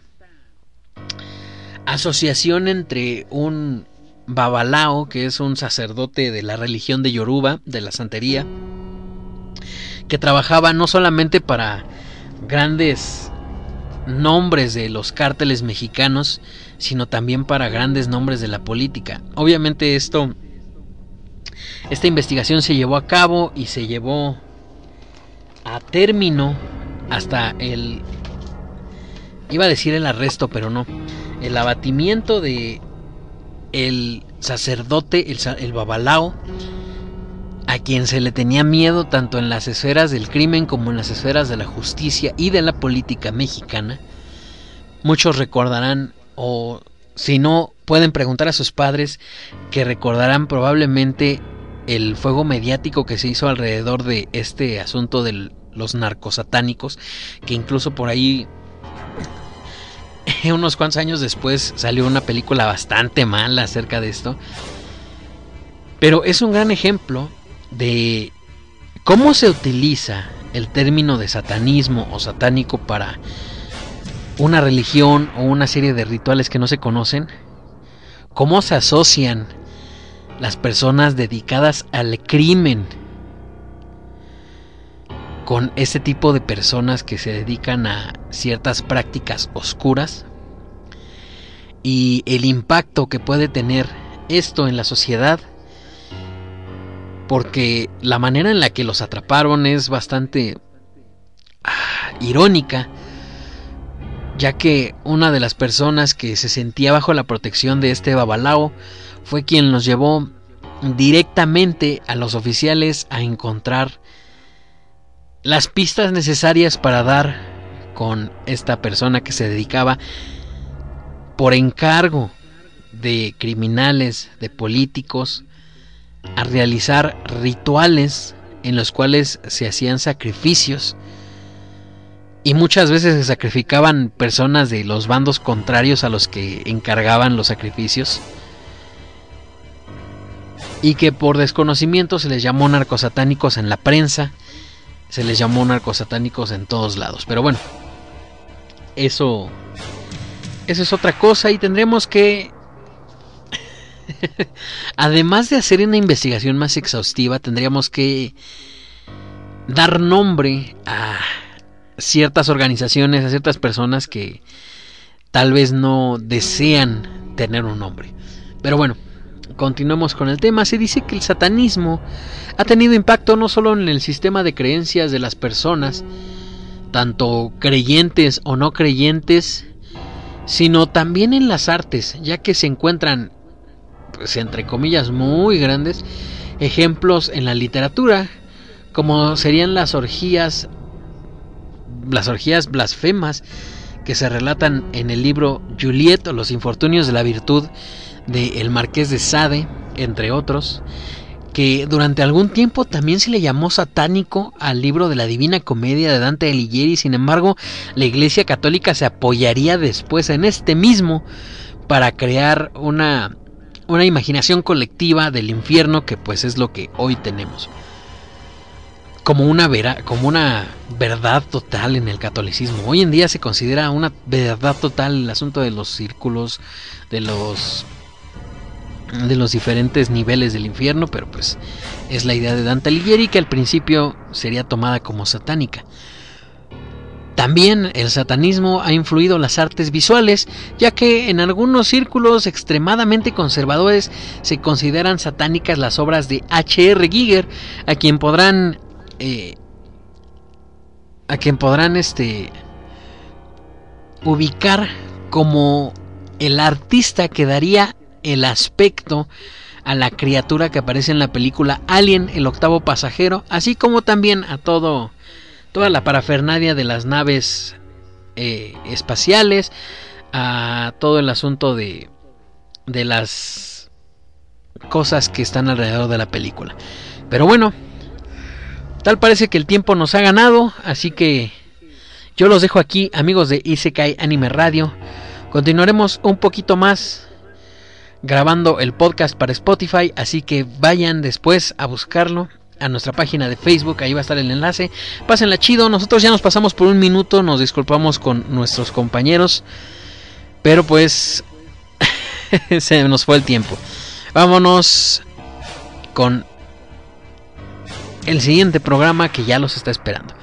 asociación entre un babalao, que es un sacerdote de la religión de Yoruba, de la santería, que trabajaba no solamente para grandes nombres de los cárteles mexicanos, sino también para grandes nombres de la política. Obviamente esto, esta investigación se llevó a cabo y se llevó a término hasta el, iba a decir el arresto, pero no, el abatimiento de el sacerdote, el, el babalao, a quien se le tenía miedo tanto en las esferas del crimen como en las esferas de la justicia y de la política mexicana. Muchos recordarán, o si no, pueden preguntar a sus padres, que recordarán probablemente el fuego mediático que se hizo alrededor de este asunto de los narcosatánicos, que incluso por ahí unos cuantos años después salió una película bastante mala acerca de esto. Pero es un gran ejemplo de cómo se utiliza el término de satanismo o satánico para una religión o una serie de rituales que no se conocen, cómo se asocian las personas dedicadas al crimen con ese tipo de personas que se dedican a ciertas prácticas oscuras y el impacto que puede tener esto en la sociedad porque la manera en la que los atraparon es bastante ah, irónica, ya que una de las personas que se sentía bajo la protección de este babalao fue quien los llevó directamente a los oficiales a encontrar las pistas necesarias para dar con esta persona que se dedicaba por encargo de criminales, de políticos, a realizar rituales en los cuales se hacían sacrificios. Y muchas veces se sacrificaban personas de los bandos contrarios a los que encargaban los sacrificios. Y que por desconocimiento se les llamó narcosatánicos en la prensa, se les llamó narcosatánicos en todos lados. Pero bueno, eso, eso es otra cosa. Y tendremos que Además de hacer una investigación más exhaustiva, tendríamos que dar nombre a ciertas organizaciones, a ciertas personas que tal vez no desean tener un nombre. Pero bueno, continuemos con el tema. Se dice que el satanismo ha tenido impacto no solo en el sistema de creencias de las personas, tanto creyentes o no creyentes, sino también en las artes, ya que se encuentran pues, entre comillas muy grandes ejemplos en la literatura, como serían las orgías, las orgías blasfemas que se relatan en el libro Juliet o los infortunios de la virtud de el Marqués de Sade, entre otros, que durante algún tiempo también se le llamó satánico al libro de la Divina Comedia de Dante Alighieri, sin embargo, la Iglesia Católica se apoyaría después en este mismo para crear una una imaginación colectiva del infierno que pues es lo que hoy tenemos. Como una, vera, como una verdad total en el catolicismo. Hoy en día se considera una verdad total el asunto de los círculos, de los de los diferentes niveles del infierno, pero pues es la idea de Dante Alighieri que al principio sería tomada como satánica. También el satanismo ha influido las artes visuales, ya que en algunos círculos extremadamente conservadores se consideran satánicas las obras de H.R. Giger, a quien podrán eh, a quien podrán este ubicar como el artista que daría el aspecto a la criatura que aparece en la película Alien, el octavo pasajero, así como también a todo toda la parafernalia de las naves eh, espaciales, a todo el asunto de, de las cosas que están alrededor de la película. Pero bueno, tal parece que el tiempo nos ha ganado, así que yo los dejo aquí, amigos de Isekai Anime Radio. Continuaremos un poquito más grabando el podcast para Spotify, así que vayan después a buscarlo a nuestra página de Facebook, ahí va a estar el enlace. Pásenla chido, nosotros ya nos pasamos por un minuto, nos disculpamos con nuestros compañeros, pero pues se nos fue el tiempo. Vámonos con el siguiente programa que ya los está esperando.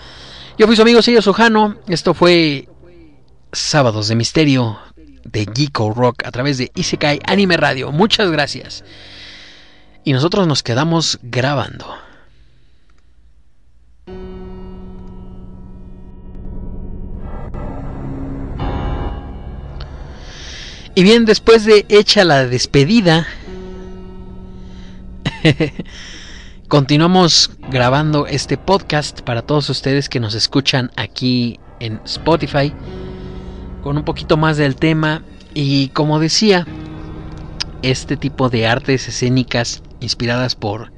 Yo fui su amigo Sello Sojano, esto fue Sábados de Misterio de Geeko Rock a través de Isekai Anime Radio. Muchas gracias. Y nosotros nos quedamos grabando. Y bien, después de hecha la despedida, continuamos grabando este podcast para todos ustedes que nos escuchan aquí en Spotify, con un poquito más del tema. Y como decía, este tipo de artes escénicas inspiradas por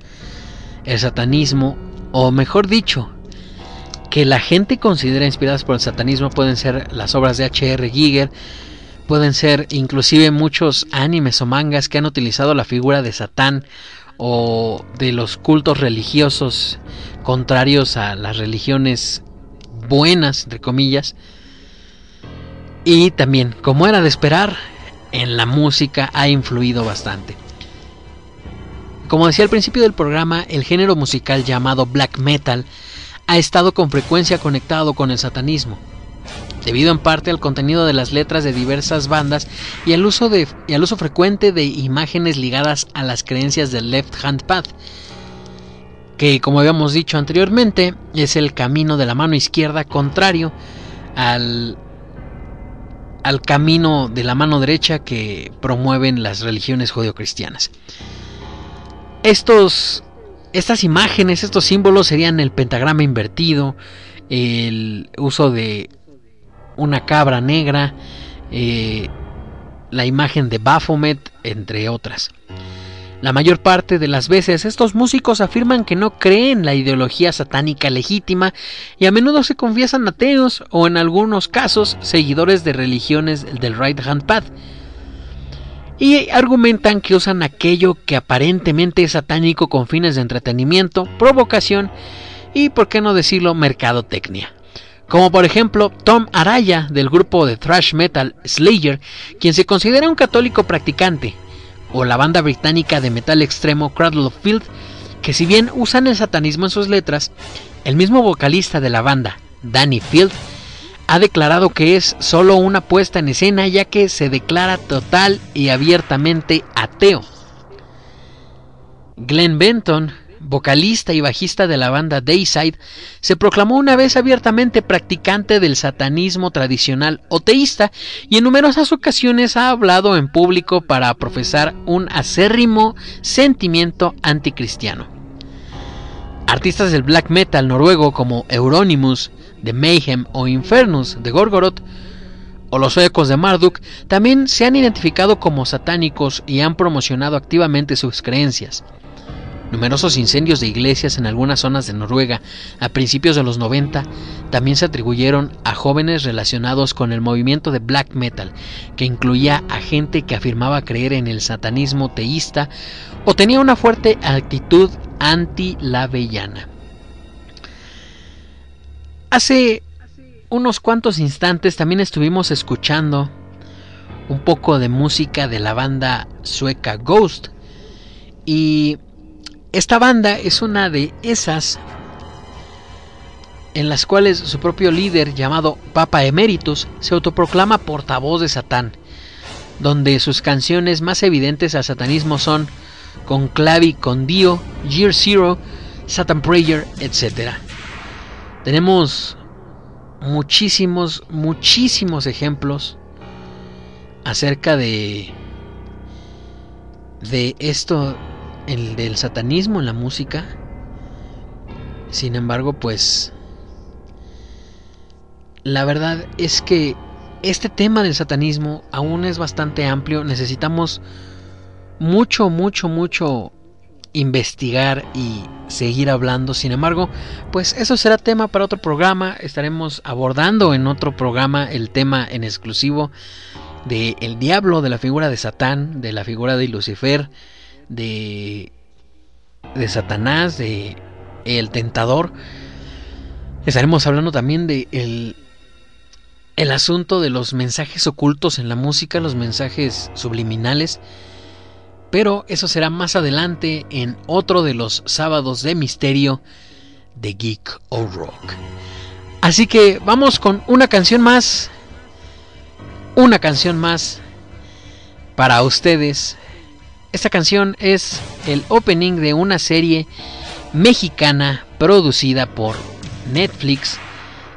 el satanismo, o mejor dicho, que la gente considera inspiradas por el satanismo pueden ser las obras de H.R. Giger, pueden ser inclusive muchos animes o mangas que han utilizado la figura de Satán o de los cultos religiosos contrarios a las religiones buenas, entre comillas. Y también, como era de esperar, en la música ha influido bastante. Como decía al principio del programa, el género musical llamado black metal ha estado con frecuencia conectado con el satanismo debido en parte al contenido de las letras de diversas bandas y al uso, de, y al uso frecuente de imágenes ligadas a las creencias del Left Hand Path, que como habíamos dicho anteriormente es el camino de la mano izquierda contrario al, al camino de la mano derecha que promueven las religiones judeocristianas. Estos, estas imágenes, estos símbolos serían el pentagrama invertido, el uso de una cabra negra, eh, la imagen de Baphomet, entre otras. La mayor parte de las veces estos músicos afirman que no creen la ideología satánica legítima y a menudo se confiesan ateos o en algunos casos seguidores de religiones del Right Hand Path. Y argumentan que usan aquello que aparentemente es satánico con fines de entretenimiento, provocación y, por qué no decirlo, mercadotecnia. Como por ejemplo Tom Araya del grupo de thrash metal Slayer, quien se considera un católico practicante, o la banda británica de metal extremo Cradle of Field, que si bien usan el satanismo en sus letras, el mismo vocalista de la banda, Danny Field, ha declarado que es solo una puesta en escena ya que se declara total y abiertamente ateo. Glenn Benton, vocalista y bajista de la banda Dayside, se proclamó una vez abiertamente practicante del satanismo tradicional o teísta y en numerosas ocasiones ha hablado en público para profesar un acérrimo sentimiento anticristiano. Artistas del black metal noruego como Euronymous de Mayhem o Infernus de Gorgoroth o los ecos de Marduk también se han identificado como satánicos y han promocionado activamente sus creencias. Numerosos incendios de iglesias en algunas zonas de Noruega a principios de los 90 también se atribuyeron a jóvenes relacionados con el movimiento de black metal, que incluía a gente que afirmaba creer en el satanismo teísta o tenía una fuerte actitud anti-lavellana. Hace unos cuantos instantes también estuvimos escuchando un poco de música de la banda sueca Ghost y esta banda es una de esas en las cuales su propio líder llamado Papa Emeritus se autoproclama portavoz de Satán, donde sus canciones más evidentes al satanismo son Conclavi con Dio, Year Zero, Satan Prayer, etc. Tenemos muchísimos, muchísimos ejemplos acerca de de esto el del satanismo en la música. Sin embargo, pues la verdad es que este tema del satanismo aún es bastante amplio. Necesitamos mucho, mucho, mucho investigar y seguir hablando. Sin embargo, pues eso será tema para otro programa. Estaremos abordando en otro programa el tema en exclusivo de el diablo, de la figura de Satán, de la figura de Lucifer, de de Satanás, de el tentador. Estaremos hablando también de el, el asunto de los mensajes ocultos en la música, los mensajes subliminales. Pero eso será más adelante en otro de los sábados de misterio de Geek o Rock. Así que vamos con una canción más. Una canción más para ustedes. Esta canción es el opening de una serie mexicana producida por Netflix,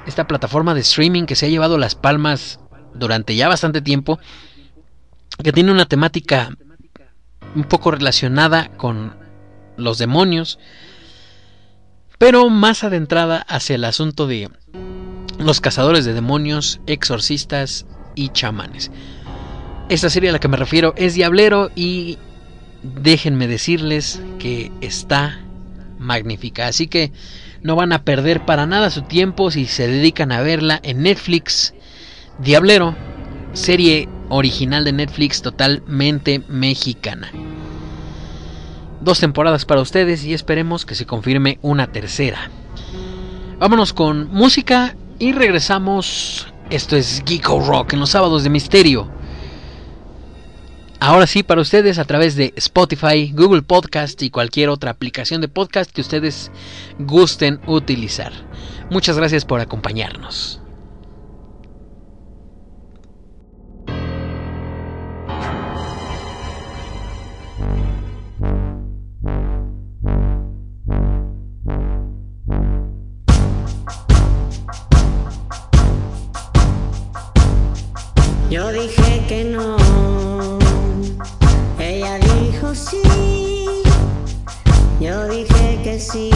esta plataforma de streaming que se ha llevado las palmas durante ya bastante tiempo, que tiene una temática un poco relacionada con los demonios, pero más adentrada hacia el asunto de los cazadores de demonios, exorcistas y chamanes. Esta serie a la que me refiero es Diablero y déjenme decirles que está magnífica. Así que no van a perder para nada su tiempo si se dedican a verla en Netflix. Diablero, serie original de Netflix totalmente mexicana. Dos temporadas para ustedes y esperemos que se confirme una tercera. Vámonos con música y regresamos. Esto es Geeko Rock en los sábados de misterio. Ahora sí, para ustedes a través de Spotify, Google Podcast y cualquier otra aplicación de podcast que ustedes gusten utilizar. Muchas gracias por acompañarnos. Yo dije que no, ella dijo sí, yo dije que sí,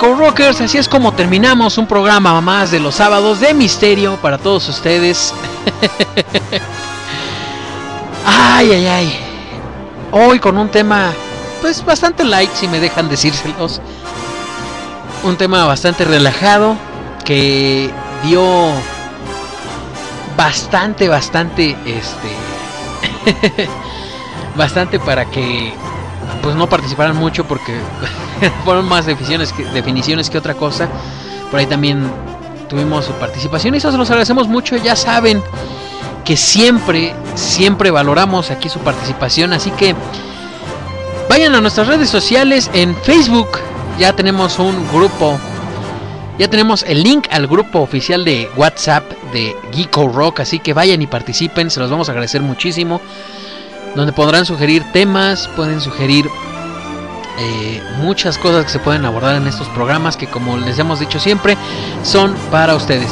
Geeko Rockers, así es como terminamos un programa más de los sábados de misterio para todos ustedes. ay, ay, ay. Hoy con un tema, pues bastante light, si me dejan decírselos. Un tema bastante relajado que dio bastante, bastante, este, bastante para que pues no participaran mucho porque fueron más definiciones que, definiciones que otra cosa. Por ahí también tuvimos su participación y eso se los agradecemos mucho. Ya saben que siempre, siempre valoramos aquí su participación. Así que vayan a nuestras redes sociales en Facebook. Ya tenemos un grupo. Ya tenemos el link al grupo oficial de WhatsApp de Geeko Rock. Así que vayan y participen. Se los vamos a agradecer muchísimo donde podrán sugerir temas, pueden sugerir eh, muchas cosas que se pueden abordar en estos programas que como les hemos dicho siempre son para ustedes.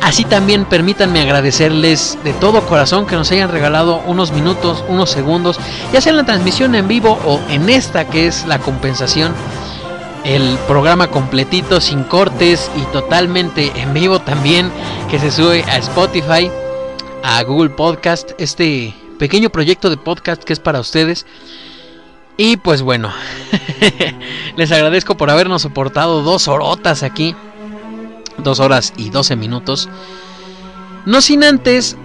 Así también permítanme agradecerles de todo corazón que nos hayan regalado unos minutos, unos segundos, ya sea en la transmisión en vivo o en esta que es la compensación. El programa completito, sin cortes y totalmente en vivo también, que se sube a Spotify, a Google Podcast, este pequeño proyecto de podcast que es para ustedes. Y pues bueno, les agradezco por habernos soportado dos horotas aquí. Dos horas y doce minutos. No sin antes,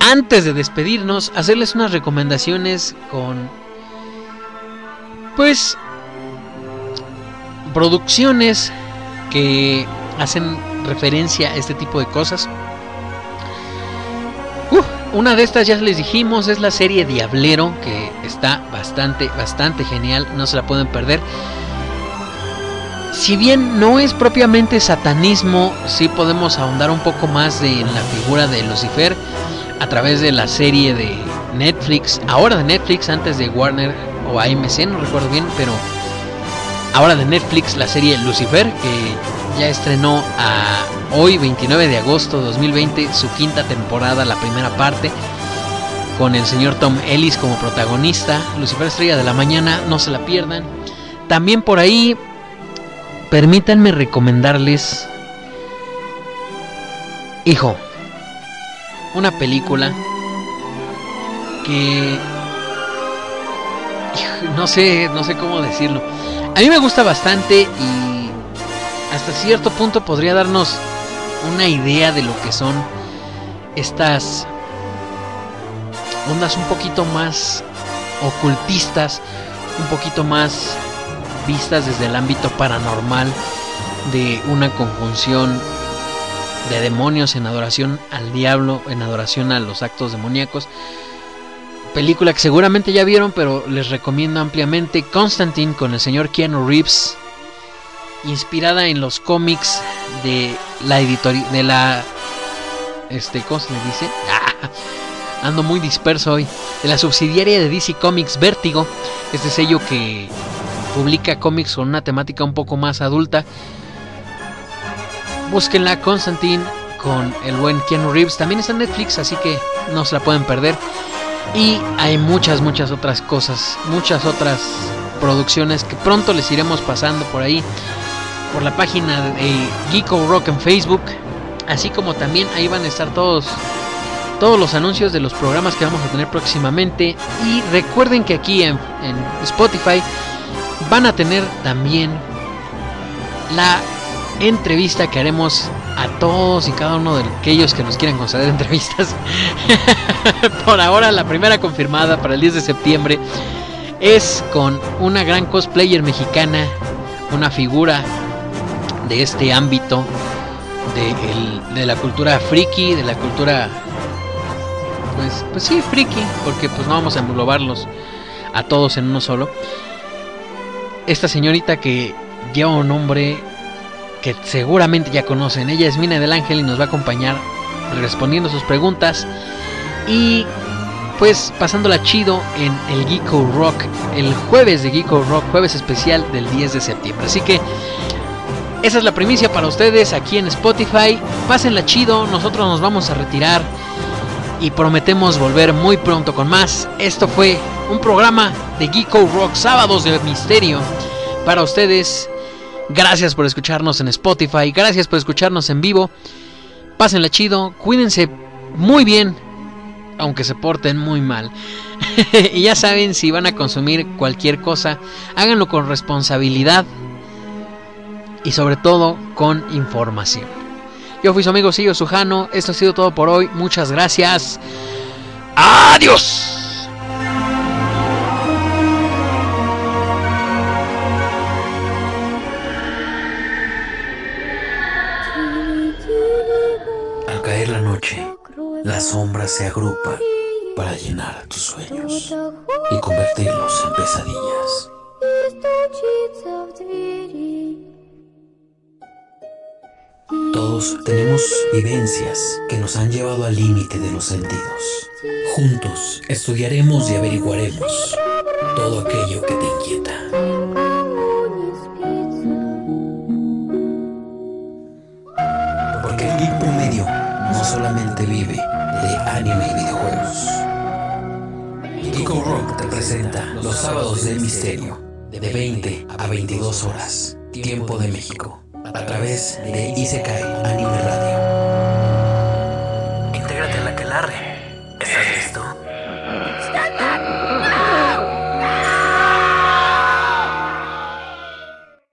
antes de despedirnos, hacerles unas recomendaciones con... Pues... Producciones que hacen referencia a este tipo de cosas. Una de estas ya les dijimos, es la serie Diablero, que está bastante, bastante genial, no se la pueden perder. Si bien no es propiamente satanismo, sí podemos ahondar un poco más de, en la figura de Lucifer a través de la serie de Netflix, ahora de Netflix, antes de Warner o AMC, no recuerdo bien, pero ahora de Netflix, la serie Lucifer, que ya estrenó a hoy 29 de agosto de 2020 su quinta temporada, la primera parte, con el señor Tom Ellis como protagonista, Lucifer Estrella de la Mañana, no se la pierdan. También por ahí, permítanme recomendarles, hijo, una película que no sé, no sé cómo decirlo. A mí me gusta bastante y hasta cierto punto podría darnos una idea de lo que son estas ondas un poquito más ocultistas, un poquito más vistas desde el ámbito paranormal de una conjunción de demonios en adoración al diablo, en adoración a los actos demoníacos. Película que seguramente ya vieron, pero les recomiendo ampliamente Constantine con el señor Keanu Reeves, inspirada en los cómics de la editorial de la este ¿cómo se le dice? Ando muy disperso hoy. De la subsidiaria de DC Comics Vértigo, este sello que publica cómics con una temática un poco más adulta. Búsquenla Constantine con el buen Keanu Reeves. También está en Netflix, así que no se la pueden perder. Y hay muchas, muchas otras cosas, muchas otras producciones que pronto les iremos pasando por ahí, por la página de Geeko Rock en Facebook, así como también ahí van a estar todos todos los anuncios de los programas que vamos a tener próximamente y recuerden que aquí en, en Spotify van a tener también la entrevista que haremos a todos y cada uno de aquellos que nos quieran conceder entrevistas. Por ahora la primera confirmada para el 10 de septiembre es con una gran cosplayer mexicana, una figura de este ámbito de, la cultura friki, de la cultura pues pues sí, friki, porque pues no vamos a englobarlos a todos en uno solo. Esta señorita que lleva un nombre que seguramente ya conocen. Ella es Mina del Ángel y nos va a acompañar respondiendo sus preguntas y pues pasándola chido en el Geeko Rock, el jueves de Geeko Rock, jueves especial del 10 de septiembre. Así que esa es la primicia para ustedes aquí en Spotify. Pásenla chido, nosotros nos vamos a retirar y prometemos volver muy pronto con más. Esto fue un programa de Geeko Rock, sábados de misterio para ustedes. Gracias por escucharnos en Spotify, gracias por escucharnos en vivo. Pásenla chido, cuídense muy bien, aunque se porten muy mal. y ya saben, si van a consumir cualquier cosa, háganlo con responsabilidad y sobre todo con información. Yo fui su amigo Sillo Sujano, esto ha sido todo por hoy, muchas gracias. Adiós. Al caer la noche, las sombras se agrupan para llenar tus sueños y convertirlos en pesadillas. Todos tenemos vivencias que nos han llevado al límite de los sentidos. Juntos estudiaremos y averiguaremos todo aquello que te inquieta. Porque el geek promedio no solamente vive de anime y videojuegos. Geeko Rock te presenta los sábados del misterio de 20 a 22 horas, tiempo de México, a través de Isekai Anime Radio. Intégrate a la Aquelarre.